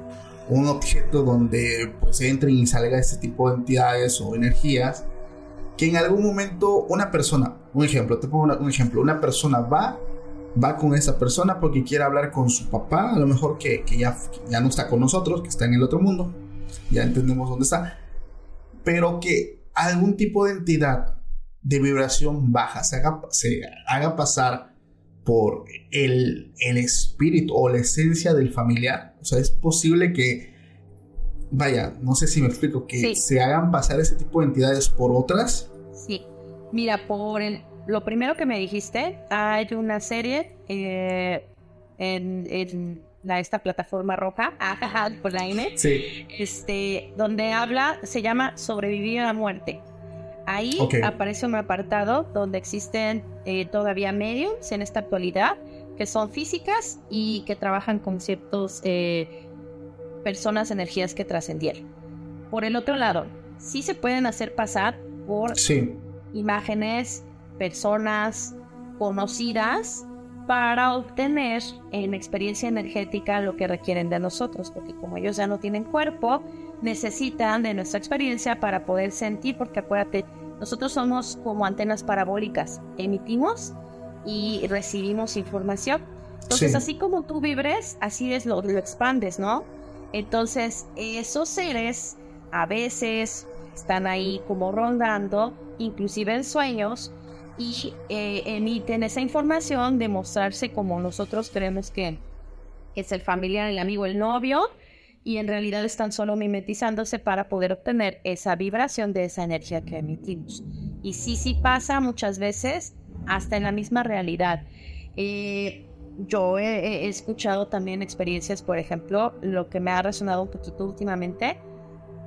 un objeto donde pues entren y salga este tipo de entidades o energías que en algún momento una persona, un ejemplo, te pongo un ejemplo, una persona va, va con esa persona porque quiere hablar con su papá, a lo mejor que, que ya, ya no está con nosotros, que está en el otro mundo, ya entendemos dónde está, pero que algún tipo de entidad de vibración baja se haga, se haga pasar por el, espíritu o la esencia del familiar. O sea, es posible que, vaya, no sé si me explico, que se hagan pasar ese tipo de entidades por otras. Sí, mira, por el, lo primero que me dijiste, hay una serie eh, en, la, esta plataforma roja, por la sí. este, donde habla, se llama Sobrevivir a la muerte. Ahí aparece un apartado donde existen eh, todavía mediums en esta actualidad que son físicas y que trabajan con ciertos eh, personas, energías que trascendieron. Por el otro lado, sí se pueden hacer pasar por imágenes, personas conocidas para obtener en experiencia energética lo que requieren de nosotros, porque como ellos ya no tienen cuerpo, necesitan de nuestra experiencia para poder sentir, porque acuérdate, nosotros somos como antenas parabólicas, emitimos y recibimos información. Entonces, así como tú vibres, así es lo, lo expandes, ¿no? Entonces, esos seres a veces están ahí como rondando, inclusive en sueños, y eh, emiten esa información de mostrarse como nosotros creemos que es el familiar, el amigo, el novio, y en realidad están solo mimetizándose para poder obtener esa vibración de esa energía que emitimos. Y sí, sí pasa muchas veces hasta en la misma realidad. Eh, yo he, escuchado también experiencias, por ejemplo, lo que me ha resonado un poquito últimamente.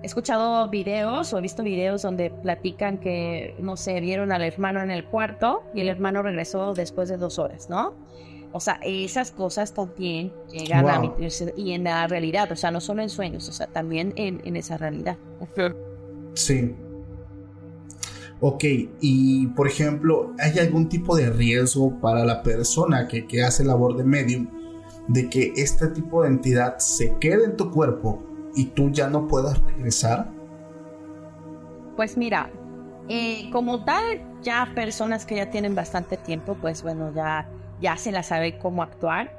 He escuchado videos o he visto videos donde platican que, no sé, vieron al hermano en el cuarto y el hermano regresó después de dos horas, ¿no? O sea, esas cosas también llegan a y en la realidad, o sea, no solo en sueños, o sea, también en, en esa realidad. Sí. Ok, y por ejemplo, ¿hay algún tipo de riesgo para la persona que, que hace labor de medium de que este tipo de entidad se quede en tu cuerpo y tú ya no puedas regresar? Pues mira, eh, como tal, ya personas que ya tienen bastante tiempo, pues bueno, ya, ya se la sabe cómo actuar.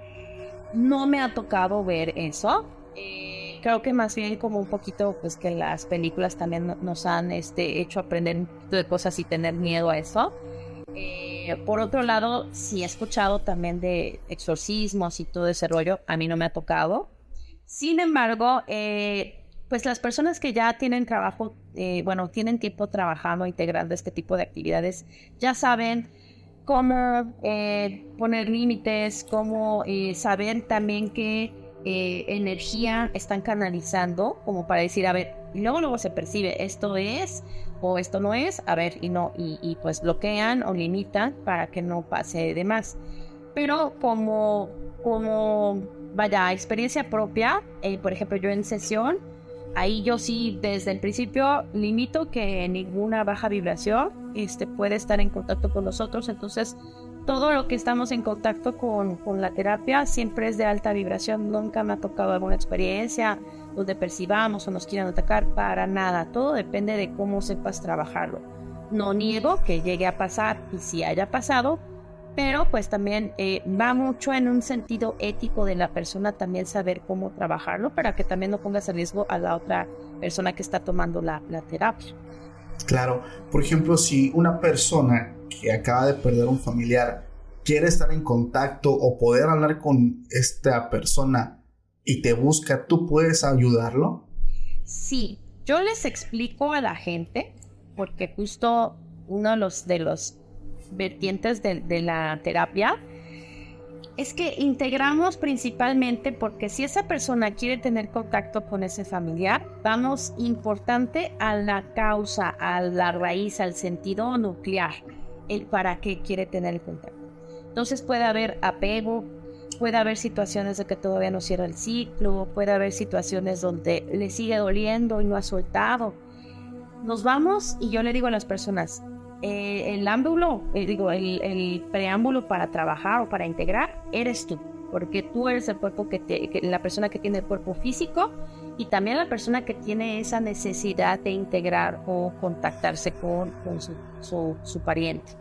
No me ha tocado ver eso. Eh, creo que más bien como un poquito pues que las películas también nos han este, hecho aprender un poquito de cosas y tener miedo a eso. Eh, por otro lado, sí he escuchado también de exorcismos y todo ese rollo, a mí no me ha tocado. Sin embargo, eh, pues las personas que ya tienen trabajo, eh, bueno, tienen tiempo trabajando, integrando este tipo de actividades, ya saben cómo poner límites, cómo saber también que eh, energía están canalizando como para decir, a ver, luego luego se percibe, esto es o esto no es, a ver, y no, y, pues bloquean o limitan para que no pase de más. Pero como, como, vaya, experiencia propia, eh, por ejemplo, yo en sesión, ahí yo sí desde el principio limito que ninguna baja vibración este, puede estar en contacto con nosotros, entonces todo lo que estamos en contacto con, la terapia siempre es de alta vibración. Nunca me ha tocado alguna experiencia donde percibamos o nos quieran atacar para nada. Todo depende de cómo sepas trabajarlo. No niego que llegue a pasar y si haya pasado, pero pues también eh, va mucho en un sentido ético de la persona también saber cómo trabajarlo para que también no pongas en riesgo a la otra persona que está tomando la, la terapia. Claro, por ejemplo, si una persona que acaba de perder un familiar quiere estar en contacto o poder hablar con esta persona y te busca, ¿tú puedes ayudarlo? Sí, yo les explico a la gente, porque justo uno de los, de los vertientes de, la terapia es que integramos principalmente porque si esa persona quiere tener contacto con ese familiar, vamos importante a la causa, a la raíz, al sentido nuclear, el para qué quiere tener el contacto. Entonces puede haber apego, puede haber situaciones de que todavía no cierra el ciclo, puede haber situaciones donde le sigue doliendo y no ha soltado. Nos vamos y yo le digo a las personas, eh, el ámbulo, eh, digo, el, preámbulo para trabajar o para integrar, eres tú, porque tú eres el cuerpo que, la persona que tiene el cuerpo físico y también la persona que tiene esa necesidad de integrar o contactarse con, su, su, pariente.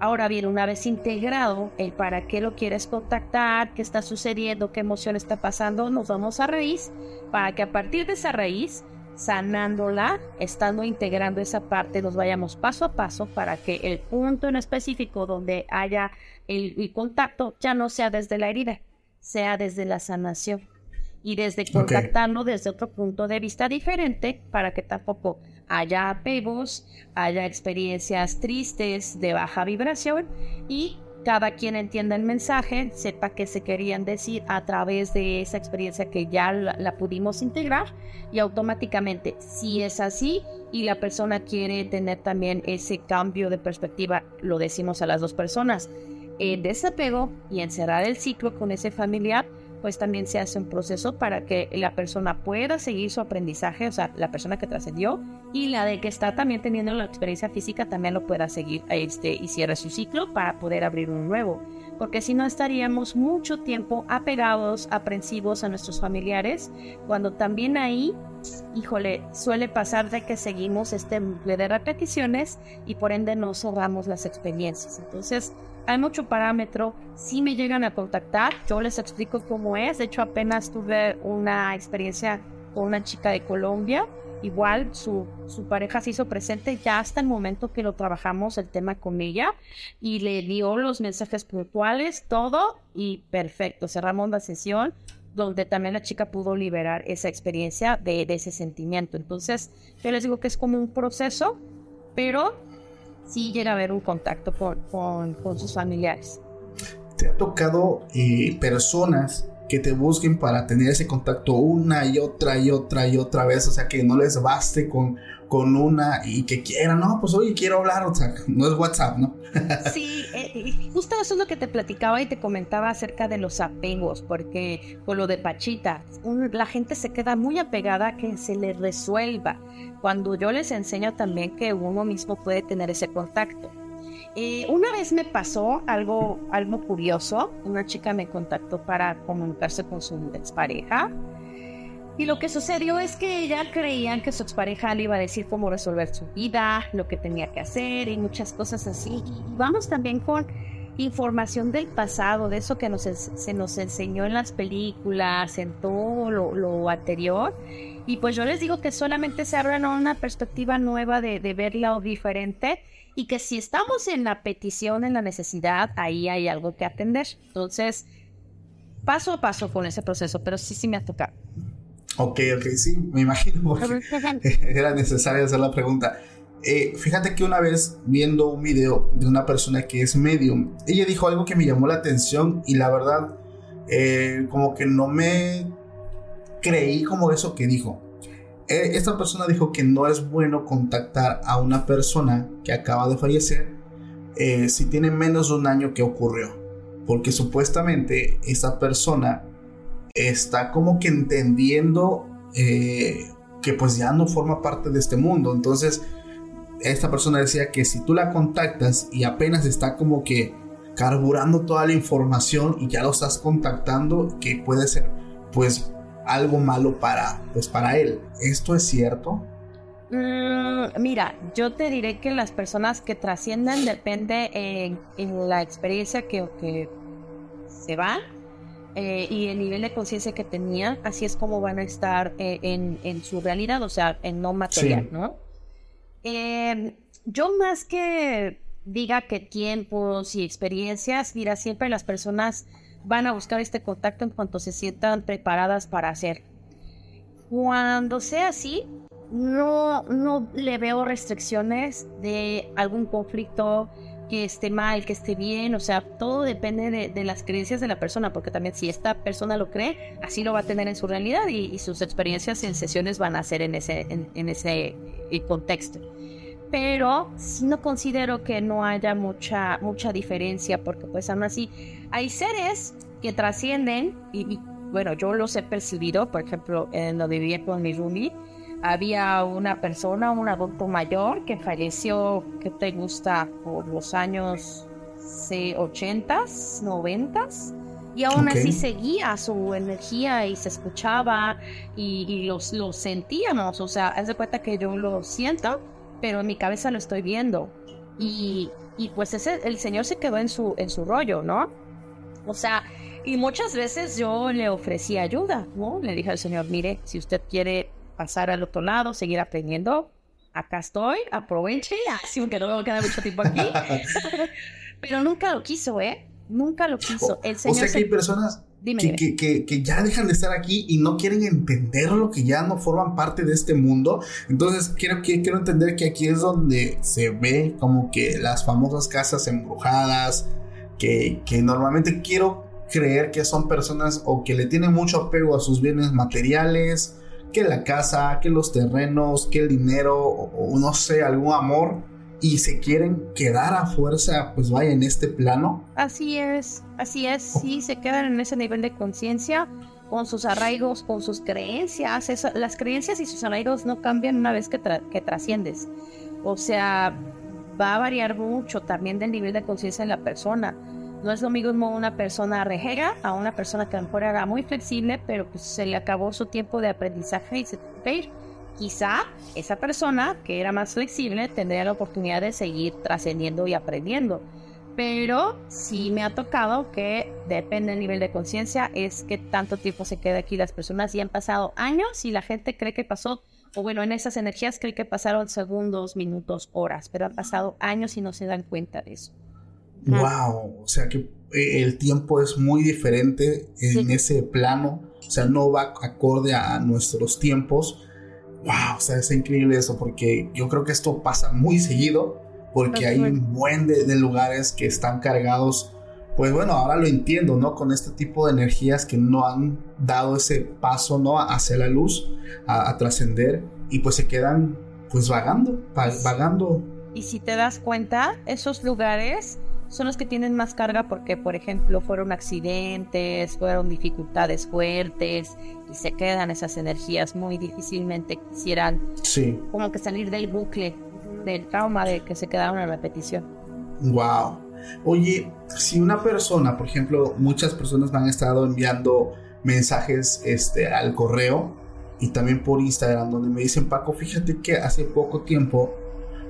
Ahora bien, una vez integrado el para qué lo quieres contactar, qué está sucediendo, qué emoción está pasando, nos vamos a raíz para que a partir de esa raíz sanándola, estando integrando esa parte, nos vayamos paso a paso para que el punto en específico donde haya el, contacto ya no sea desde la herida, sea desde la sanación. Y desde contactarlo desde otro punto de vista diferente para que tampoco haya apegos, haya experiencias tristes de baja vibración y cada quien entienda el mensaje, sepa qué se querían decir a través de esa experiencia que ya la, pudimos integrar y automáticamente, si es así y la persona quiere tener también ese cambio de perspectiva, lo decimos a las dos personas, desapego y encerrar el ciclo con ese familiar, pues también se hace un proceso para que la persona pueda seguir su aprendizaje, o sea, la persona que trascendió y la de que está también teniendo la experiencia física también lo pueda seguir este, y cierre su ciclo para poder abrir un nuevo. Porque si no estaríamos mucho tiempo apegados, aprensivos a nuestros familiares, cuando también ahí, híjole, suele pasar de que seguimos este de repeticiones y por ende no cerramos las experiencias. Entonces, hay mucho parámetro. Si me llegan a contactar, yo les explico cómo es. De hecho, apenas tuve una experiencia con una chica de Colombia. Igual su, pareja se hizo presente ya hasta el momento que lo trabajamos el tema con ella y le dio los mensajes puntuales, todo y perfecto. Cerramos la sesión donde también la chica pudo liberar esa experiencia de, de ese sentimiento. Entonces, yo les digo que es como un proceso, pero sí llega a haber un contacto con, con, sus familiares. ¿Te ha tocado eh, personas que te busquen para tener ese contacto una y otra y otra y otra vez? O sea, que no les baste con, con una y que quieran, no, pues oye, quiero hablar, o sea, <laughs> no es WhatsApp, ¿no? <laughs> sí, eh, justo eso es lo que te platicaba y te comentaba acerca de los apegos, porque con lo de Pachita, la gente se queda muy apegada a que se le resuelva cuando yo les enseño también que uno mismo puede tener ese contacto. Eh, una vez me pasó algo, algo curioso, una chica me contactó para comunicarse con su expareja y lo que sucedió es que ella creía que su expareja le iba a decir cómo resolver su vida, lo que tenía que hacer y muchas cosas así. Y vamos también con información del pasado, de eso que nos, se nos enseñó en las películas, en todo lo, lo anterior. Y pues yo les digo que solamente se abran una perspectiva nueva de, de verla o diferente y que si estamos en la petición, en la necesidad, ahí hay algo que atender. Entonces, paso a paso con ese proceso, pero sí, sí me ha tocado. Ok, ok, sí, me imagino <laughs> era necesario hacer la pregunta. Eh, fíjate que una vez viendo un video de una persona que es medium, ella dijo algo que me llamó la atención y la verdad, eh, como que no me creí como eso que dijo. Eh, esta persona dijo que no es bueno contactar a una persona que acaba de fallecer si tiene menos de un año que ocurrió. Porque supuestamente esa persona está como que entendiendo que pues ya no forma parte de este mundo. Entonces, esta persona decía que si tú la contactas y apenas está como que carburando toda la información y ya lo estás contactando, que puede ser pues algo malo para, pues para él. ¿Esto es cierto? Mm, mira, yo te diré que las personas que trascienden depende en, la experiencia que, que se van eh, y el nivel de conciencia que tenían, así es como van a estar eh, en, su realidad, o sea, en no material, ¿no? Em, yo más que diga que tiempos y experiencias, mira, siempre las personas van a buscar este contacto en cuanto se sientan preparadas para hacer. Cuando sea así, no, no le veo restricciones de algún conflicto que esté mal, que esté bien, o sea, todo depende de, las creencias de la persona, porque también si esta persona lo cree, así lo va a tener en su realidad y, sus experiencias en sesiones van a ser en ese, en, ese eh, contexto. Pero no considero que no haya mucha, mucha diferencia, porque pues aún así hay seres que trascienden y, bueno, yo los he percibido, por ejemplo, en lo de con mi roomie, había una persona, un adulto mayor que falleció, que te gusta, por los años 80, 90 y aún así seguía su energía y se escuchaba y, los, los sentíamos, o sea, haz de cuenta que yo lo siento, pero en mi cabeza lo estoy viendo. Y, y pues ese, el señor se quedó en su, en su rollo, ¿no? O sea, y muchas veces yo le ofrecí ayuda, ¿no? Le dije al Señor, mire, si usted quiere pasar al otro lado, seguir aprendiendo, acá estoy, aproveche, así que no me queda mucho tiempo aquí. <laughs> Pero nunca lo quiso, ¿eh? Nunca lo quiso. El Señor o sea que hay personas que, Que, que, ya dejan de estar aquí y no quieren entender lo que ya no forman parte de este mundo. Entonces quiero, quiero entender que aquí es donde se ve como que las famosas casas embrujadas, que, que normalmente quiero creer que son personas o que le tienen mucho apego a sus bienes materiales, que la casa, que los terrenos, que el dinero o, no sé, algún amor y se quieren quedar a fuerza, pues vaya en este plano. Así es, así es, sí, se quedan en ese nivel de conciencia con sus arraigos, con sus creencias. las creencias y sus arraigos no cambian una vez que, que trasciendes. O sea, va a variar mucho también del nivel de conciencia de la persona. No es lo mismo una persona rejega a una persona que a lo mejor era muy flexible, pero pues se le acabó su tiempo de aprendizaje y se tuvo. Quizá esa persona que era más flexible tendría la oportunidad de seguir trascendiendo y aprendiendo. Pero sí me ha tocado que depende del nivel de conciencia, es que tanto tiempo se queda aquí las personas y han pasado años y la gente cree que pasó, o bueno, en esas energías cree que pasaron segundos, minutos, horas, pero han pasado años y no se dan cuenta de eso. Wow, o sea que eh, el tiempo es muy diferente en ese plano, o sea, no va acorde a nuestros tiempos. Wow, o sea, es increíble eso, porque yo creo que esto pasa muy seguido, porque hay un buen de, lugares que están cargados. Pues bueno, ahora lo entiendo, ¿no? Con este tipo de energías que no han dado ese paso, ¿no? Hacia la luz, a, a trascender, y pues se quedan, pues vagando, vagando. Y si te das cuenta, esos lugares son los que tienen más carga porque, por ejemplo, fueron accidentes, fueron dificultades fuertes y se quedan esas energías muy difícilmente quisieran sí. como que salir del bucle, del trauma de que se quedaron en repetición. Wow. Oye, si una persona, por ejemplo, muchas personas me han estado enviando mensajes este, al correo y también por Instagram donde me dicen, Paco, fíjate que hace poco tiempo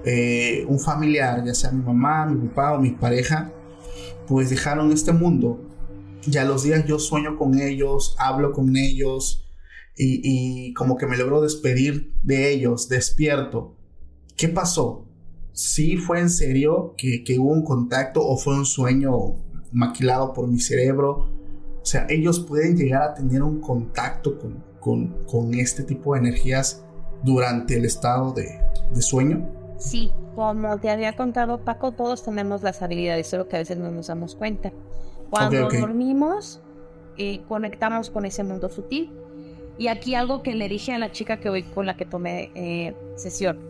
eh, un familiar, ya sea mi mamá, mi papá o mi pareja, pues dejaron este mundo. Ya los días yo sueño con ellos, hablo con ellos y, como que me logro despedir de ellos, despierto. ¿Qué pasó? ¿Sí fue en serio que, hubo un contacto o fue un sueño maquilado por mi cerebro? O sea, ellos pueden llegar a tener un contacto con, con, este tipo de energías durante el estado de, de sueño. Sí, como te había contado Paco, todos tenemos las habilidades, solo que a veces no nos damos cuenta. Cuando dormimos, eh, conectamos con ese mundo sutil. Y aquí algo que le dije a la chica que hoy con la que tomé eh, sesión.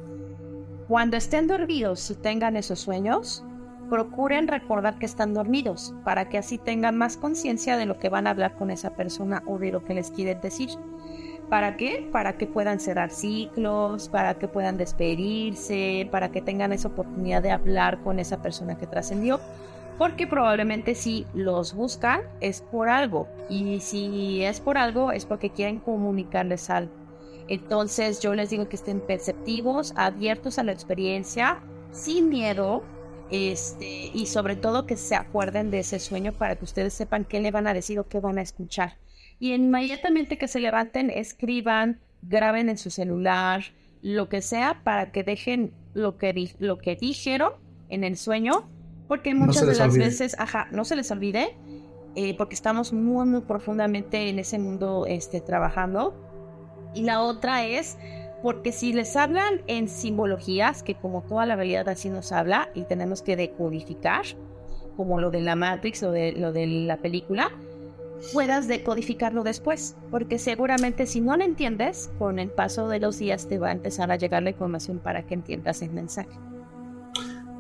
Cuando estén dormidos y tengan esos sueños, procuren recordar que están dormidos para que así tengan más conciencia de lo que van a hablar con esa persona o de lo que les quieren decir. ¿Para qué? Para que puedan cerrar ciclos, para que puedan despedirse, para que tengan esa oportunidad de hablar con esa persona que trascendió. Porque probablemente si los buscan es por algo. Y si es por algo es porque quieren comunicarles algo. Entonces yo les digo que estén perceptivos, abiertos a la experiencia, sin miedo, este, y sobre todo que se acuerden de ese sueño para que ustedes sepan qué le van a decir o qué van a escuchar y inmediatamente que se levanten, escriban, graben en su celular, lo que sea, para que dejen lo que, lo que dijeron en el sueño, porque muchas de las veces, ajá, no se les olvide, eh, porque estamos muy, muy profundamente en ese mundo este, trabajando. Y la otra es porque si les hablan en simbologías, que como toda la realidad así nos habla y tenemos que decodificar, como lo de la Matrix o de lo de la película, puedas decodificarlo después, porque seguramente si no lo entiendes, con el paso de los días te va a empezar a llegar la información para que entiendas el mensaje.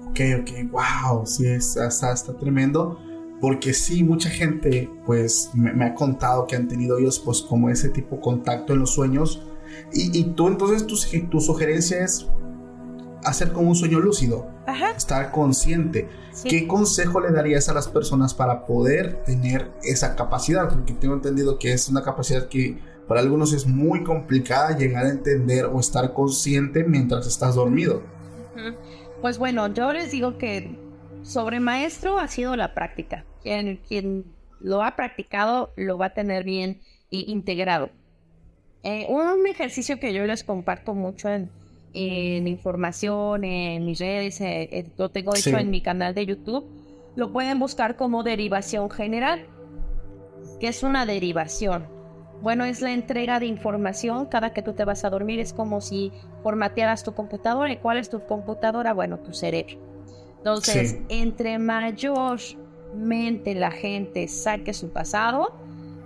Ok, ok, wow, sí, está, está, tremendo, porque sí, mucha gente pues me, ha contado que han tenido ellos pues como ese tipo de contacto en los sueños, y, tú entonces tu, tu sugerencia es hacer como un sueño lúcido, estar consciente. ¿Qué consejo le darías a las personas para poder tener esa capacidad? Porque tengo entendido que es una capacidad que para algunos es muy complicada llegar a entender o estar consciente mientras estás dormido. Pues bueno, yo les digo que sobre maestro ha sido la práctica. Quien, quien lo ha practicado lo va a tener bien integrado. Eh, un ejercicio que yo les comparto mucho en, en información, en mis redes, eh, eh, lo tengo hecho en mi canal de YouTube, lo pueden buscar como derivación general. ¿Qué es una derivación? Bueno, es la entrega de información cada que tú te vas a dormir. Es como si formatearas tu computadora. ¿Y cuál es tu computadora? Bueno, tu cerebro. Entonces, entre mayor mente, la gente saque su pasado,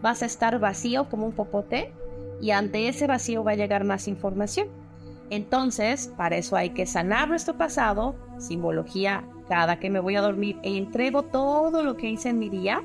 vas a estar vacío como un popote y ante ese vacío va a llegar más información. Entonces, para eso hay que sanar nuestro pasado, simbología, cada que me voy a dormir entrego todo lo que hice en mi día.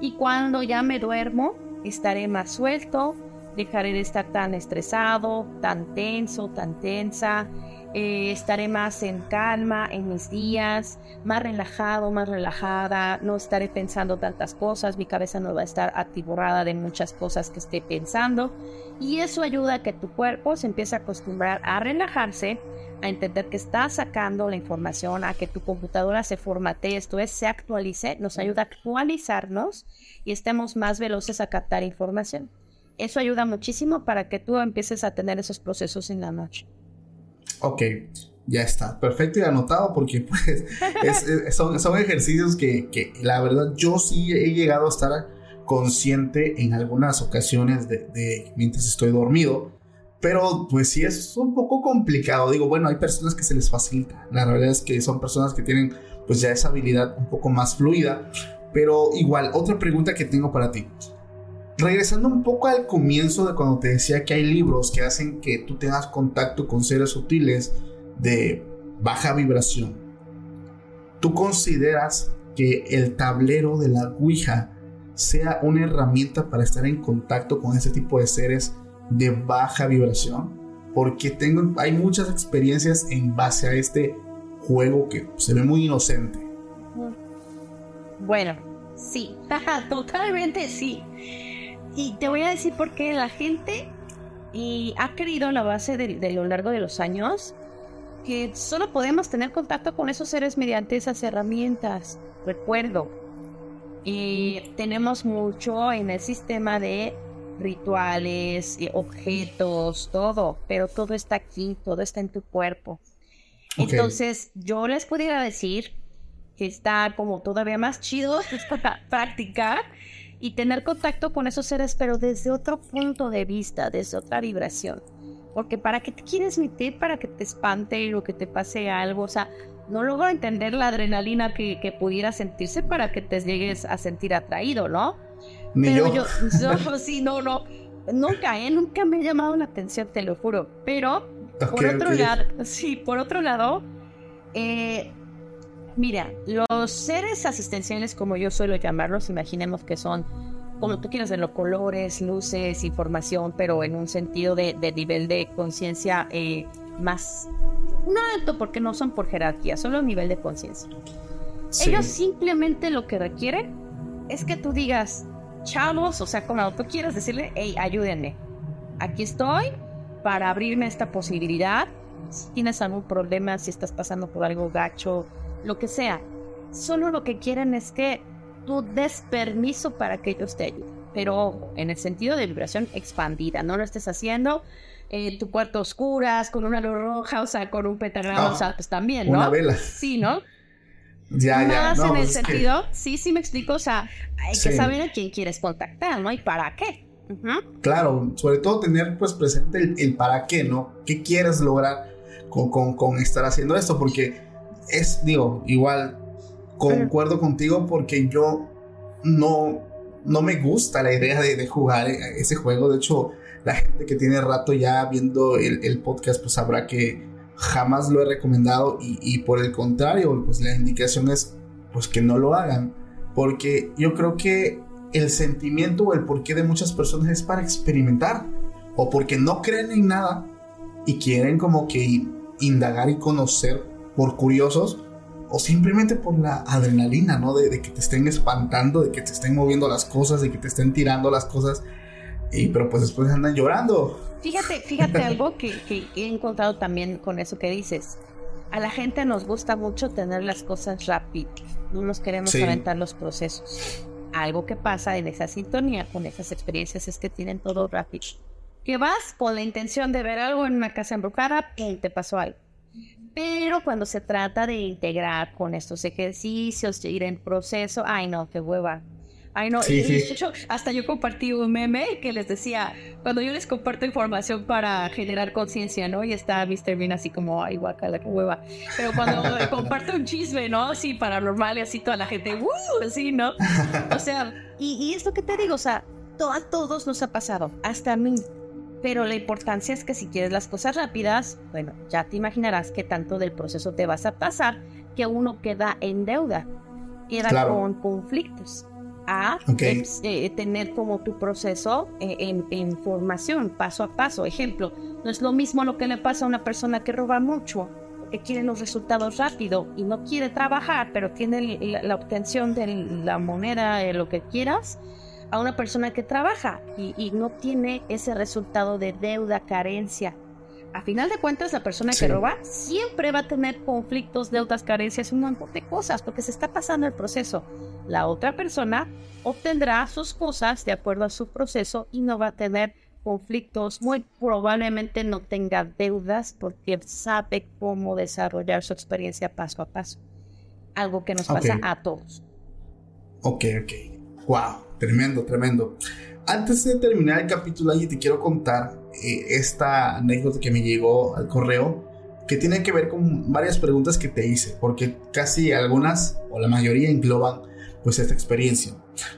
Y cuando ya me duermo estaré más suelto, dejaré de estar tan estresado, tan tenso, tan tensa, eh, estaré más en calma en mis días, más relajado, más relajada, no estaré pensando tantas cosas, mi cabeza no va a estar atiborrada de muchas cosas que esté pensando y eso ayuda a que tu cuerpo se empiece a acostumbrar a relajarse, a entender que está sacando la información, a que tu computadora se formate, esto es, se actualice, nos ayuda a actualizarnos y estemos más veloces a captar información. Eso ayuda muchísimo para que tú empieces a tener esos procesos en la noche. Ok, ya está, perfecto y anotado porque <laughs> pues son, son, ejercicios que, que, la verdad yo sí he llegado a estar consciente en algunas ocasiones de, de, mientras estoy dormido, pero pues sí es un poco complicado. Digo, bueno, hay personas que se les facilita, la realidad es que son personas que tienen pues ya esa habilidad un poco más fluida, pero igual, otra pregunta que tengo para ti regresando un poco al comienzo de cuando te decía que hay libros que hacen que tú tengas contacto con seres sutiles de baja vibración, ¿tú consideras que el tablero de la Ouija sea una herramienta para estar en contacto con ese tipo de seres de baja vibración? Porque tengo, hay muchas experiencias en base a este juego que se ve muy inocente. Bueno, sí, <laughs> totalmente sí. Y te voy a decir por qué la gente y ha querido la base de, lo largo de los años que solo podemos tener contacto con esos seres mediante esas herramientas. Recuerdo, y tenemos mucho en el sistema de rituales, objetos, todo, pero todo está aquí, todo está en tu cuerpo. Entonces, yo les pudiera decir que está como todavía más chido <laughs> esta práctica y tener contacto con esos seres, pero desde otro punto de vista, desde otra vibración. Porque para qué te quieres meter, para que te espante o que te pase algo, o sea, no logro entender la adrenalina que, que pudiera sentirse para que te llegues a sentir atraído, ¿no? pero yo, <laughs> sí, no, no, nunca, ¿eh? Nunca me ha llamado la atención, te lo juro. Pero, por otro lado, sí, por otro lado, eh, Mira, los seres asistenciales, como yo suelo llamarlos, imaginemos que son, como tú quieras los colores, luces, información, pero en un sentido de, nivel de conciencia eh, más, no alto porque no son por jerarquía, solo a nivel de conciencia. Ellos simplemente lo que requieren es que tú digas, chavos, o sea, como tú quieras decirle, hey, ayúdenme. Aquí estoy para abrirme esta posibilidad. Si tienes algún problema, si estás pasando por algo gacho, lo que sea. Solo lo que quieren es que tú des permiso para que ellos te ayuden. Pero en el sentido de vibración expandida, no lo estés haciendo en tu cuarto oscuras, con una luz roja, o sea, con un pentagrama, o sea, pues también, ¿no? Una vela. Sí, ¿no? Ya, ya. Más en el pues sentido, sí, sí me explico, o sea, hay que saber a quién quieres contactar, ¿no? Y para qué. Claro, sobre todo tener pues presente el, para qué, ¿no? ¿Qué quieres lograr con, con, con estar haciendo esto? Porque es, digo, igual concuerdo contigo porque yo no, no me gusta la idea de, jugar ese juego. De hecho, la gente que tiene rato ya viendo el, podcast, pues sabrá que jamás lo he recomendado y, por el contrario, pues la indicación es pues que no lo hagan. Porque yo creo que el sentimiento o el porqué de muchas personas es para experimentar o porque no creen en nada y quieren como que indagar y conocer por curiosos o simplemente por la adrenalina, ¿no? De, que te estén espantando, de que te estén moviendo las cosas, de que te estén tirando las cosas, y, pero pues después andan llorando. Fíjate, fíjate algo que, he encontrado también con eso que dices. A la gente nos gusta mucho tener las cosas rápidas, no nos queremos aventar los procesos. Algo que pasa en esa sintonía con esas experiencias es que tienen todo rápido. Que vas con la intención de ver algo en una casa embrujada y te pasó algo pero cuando se trata de integrar con estos ejercicios, de ir en proceso, ay no, qué hueva. Ay, no, hasta yo compartí un meme que les decía, cuando yo les comparto información para generar conciencia, ¿no? Y está Mr. Bean así como, ay, guacala, qué hueva. Pero cuando <laughs> comparto un chisme, ¿no? Así paranormal y así toda la gente, ¡uh! Así, ¿no? O sea, y, y es lo que te digo, o sea, a todos nos ha pasado, hasta a mí. Pero la importancia es que si quieres las cosas rápidas, bueno, ya te imaginarás que tanto del proceso te vas a pasar que uno queda en deuda, queda con conflictos. A eh, tener como tu proceso eh, en, en, formación, paso a paso. Ejemplo, no es lo mismo lo que le pasa a una persona que roba mucho, que quiere los resultados rápido y no quiere trabajar, pero tiene la, obtención de la moneda, de lo que quieras, a una persona que trabaja y, no tiene ese resultado de deuda, carencia. A final de cuentas, la persona que roba siempre va a tener conflictos, deudas, carencias, un montón de cosas, porque se está pasando el proceso. La otra persona obtendrá sus cosas de acuerdo a su proceso y no va a tener conflictos, muy probablemente no tenga deudas porque sabe cómo desarrollar su experiencia paso a paso. Algo que nos pasa a todos. Ok, ok. Wow, tremendo, tremendo. Antes de terminar el capítulo, allí te quiero contar eh, esta anécdota que me llegó al correo, que tiene que ver con varias preguntas que te hice, porque casi algunas o la mayoría engloban pues esta experiencia.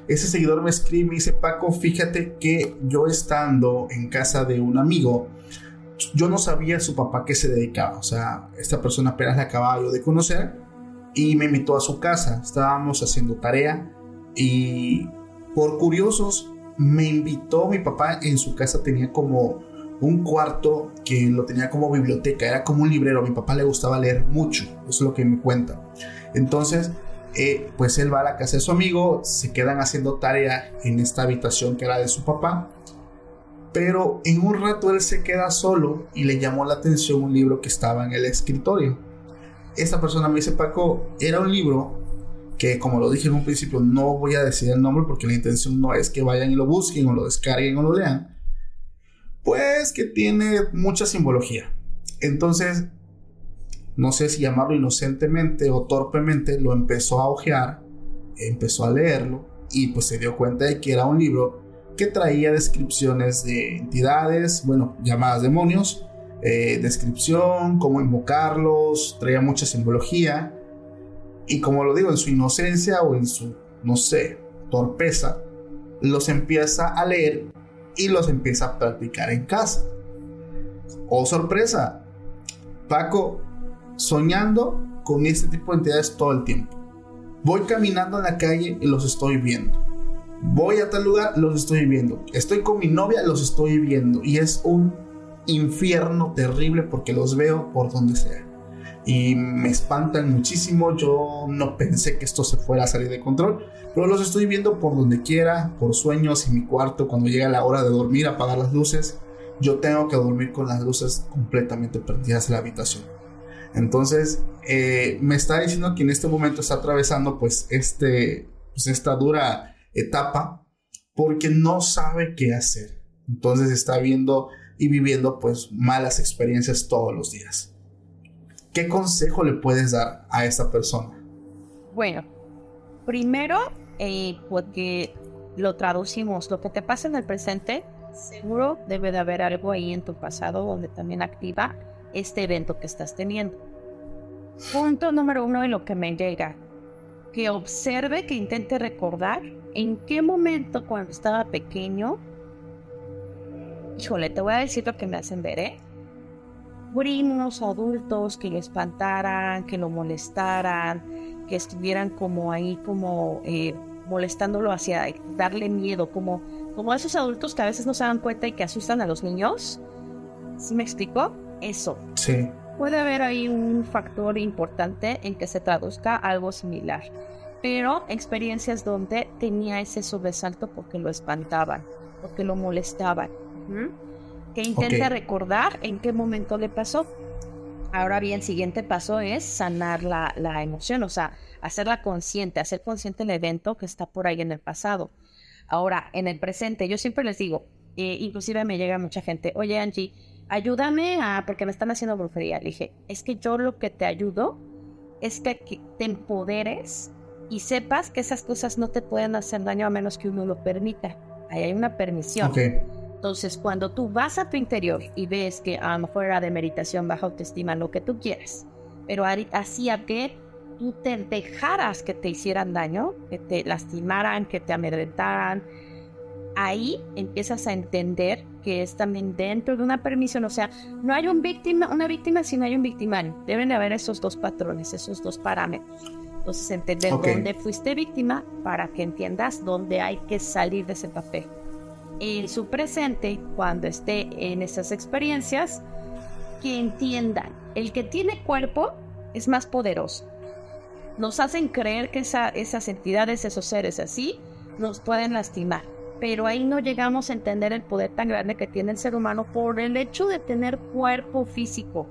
Ese seguidor me escribe y me dice, Paco, fíjate que yo estando en casa de un amigo, yo no sabía a su papá qué se dedicaba, o sea, esta persona apenas la acababa yo de conocer y me invitó a su casa, estábamos haciendo tarea y por curiosos me invitó mi papá en su casa tenía como un cuarto que lo tenía como biblioteca, era como un librero, mi papá le gustaba leer mucho, es lo que me cuenta. Entonces, eh, pues él va a la casa de su amigo, se quedan haciendo tarea en esta habitación que era de su papá, pero en un rato él se queda solo y le llamó la atención un libro que estaba en el escritorio. Esta persona me dice, Paco, era un libro que como lo dije en un principio, no voy a decir el nombre porque la intención no es que vayan y lo busquen o lo descarguen o lo lean, pues que tiene mucha simbología. Entonces, no sé si llamarlo inocentemente o torpemente, lo empezó a ojear, empezó a leerlo y pues se dio cuenta de que era un libro que traía descripciones de entidades, bueno, llamadas demonios, eh, descripción, cómo invocarlos, traía mucha simbología y como lo digo, en su inocencia o en su, no sé, torpeza, los empieza a leer y los empieza a practicar en casa. Oh sorpresa, Paco soñando con este tipo de entidades todo el tiempo. Voy caminando en la calle y los estoy viendo. Voy a tal lugar, los estoy viendo. Estoy con mi novia, los estoy viendo. Y es un infierno terrible porque los veo por donde sea y me espantan muchísimo. Yo no pensé que esto se fuera a salir de control, pero los estoy viendo por donde quiera, por sueños, en mi cuarto, cuando llega la hora de dormir, apagar las luces. Yo tengo que dormir con las luces completamente prendidas en la habitación. Entonces, eh, me está diciendo que en este momento está atravesando pues, este, pues esta dura etapa porque no sabe qué hacer. Entonces está viendo y viviendo pues malas experiencias todos los días. ¿Qué consejo le puedes dar a esta persona? Bueno, primero, eh, porque lo traducimos, lo que te pasa en el presente, seguro debe de haber algo ahí en tu pasado donde también activa este evento que estás teniendo. Punto número uno en lo que me llega, que observe, que intente recordar en qué momento cuando estaba pequeño, híjole, te voy a decir lo que me hacen ver, ¿eh? Primos adultos que le espantaran, que lo molestaran, que estuvieran como ahí como eh, molestándolo hacia darle miedo, como, como esos adultos que a veces no se dan cuenta y que asustan a los niños. ¿Sí me explico? Eso. Sí. Puede haber ahí un factor importante en que se traduzca algo similar, pero experiencias donde tenía ese sobresalto porque lo espantaban, porque lo molestaban que intente recordar en qué momento le pasó. Ahora bien, el siguiente paso es sanar la, la, emoción, o sea, hacerla consciente, hacer consciente el evento que está por ahí en el pasado. Ahora, en el presente, yo siempre les digo, eh, inclusive me llega mucha gente, oye Angie, ayúdame a, porque me están haciendo brujería. Le dije, es que yo lo que te ayudo es que te empoderes y sepas que esas cosas no te pueden hacer daño a menos que uno lo permita. Ahí hay una permisión. Entonces, cuando tú vas a tu interior y ves que a lo mejor era de meditación, baja autoestima, lo que tú quieras, pero hacía que tú te dejaras que te hicieran daño, que te lastimaran, que te amedrentaran, ahí empiezas a entender que es también dentro de una permisión, o sea, no hay un víctima, una víctima si no hay un victimario. Deben de haber esos dos patrones, esos dos parámetros. Entonces, entender dónde fuiste víctima para que entiendas dónde hay que salir de ese papel. En su presente, cuando esté en esas experiencias, que entiendan, el que tiene cuerpo es más poderoso. Nos hacen creer que esas entidades, esos seres así, nos pueden lastimar pero ahí no llegamos a entender el poder tan grande que tiene el ser humano por el hecho de tener cuerpo físico.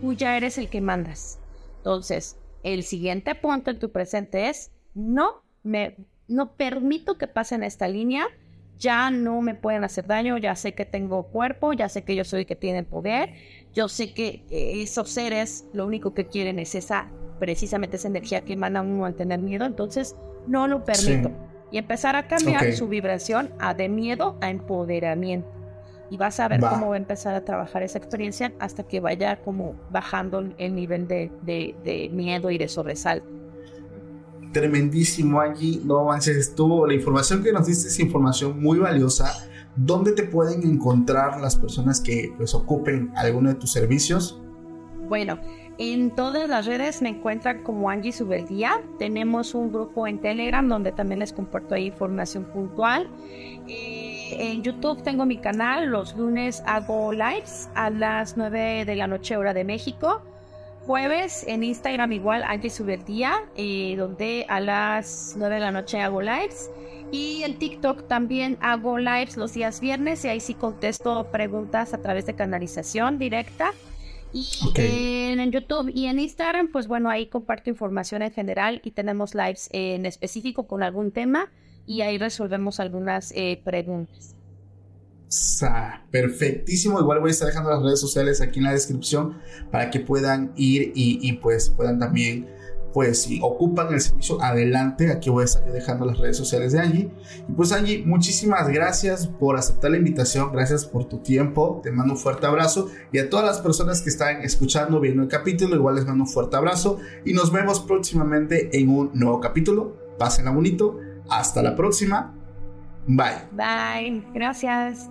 Tú ya eres el que mandas. Entonces, el siguiente punto en tu presente es, no me, no permito que pasen esta línea, ya no me pueden hacer daño, ya sé que tengo cuerpo, ya sé que yo soy el que tiene el poder, yo sé que esos seres lo único que quieren es esa, precisamente esa energía que emana uno al tener miedo, entonces no lo permito y empezar a cambiar su vibración a de miedo a empoderamiento. Y vas a ver cómo va a empezar a trabajar esa experiencia hasta que vaya como bajando el nivel de, de, miedo y de sobresalto. Tremendísimo, Angie. No avances, estuvo. La información que nos diste es información muy valiosa. ¿Dónde te pueden encontrar las personas que pues, ocupen alguno de tus servicios? Bueno, en todas las redes me encuentran como Angie Subeldía. Tenemos un grupo en Telegram donde también les comparto ahí información puntual. Eh, en YouTube tengo mi canal. Los lunes hago lives a las 9 de la noche hora de México. Jueves en Instagram igual Angie Subeldía, eh, donde a las 9 de la noche hago lives. Y en TikTok también hago lives los días viernes y ahí sí contesto preguntas a través de canalización directa. Y en, YouTube y en Instagram, pues bueno, ahí comparto información en general y tenemos lives en específico con algún tema y ahí resolvemos algunas eh, preguntas. Perfectísimo. Igual voy a estar dejando las redes sociales aquí en la descripción para que puedan ir y, y pues puedan también pues ocupan el servicio, adelante. Aquí voy a estar dejando las redes sociales de Angie. Y pues Angie, muchísimas gracias por aceptar la invitación, gracias por tu tiempo. Te mando un fuerte abrazo. Y a todas las personas que están escuchando, viendo el capítulo, igual les mando un fuerte abrazo. Y nos vemos próximamente en un nuevo capítulo. Pásenla bonito. Hasta la próxima. Bye. Bye. Gracias.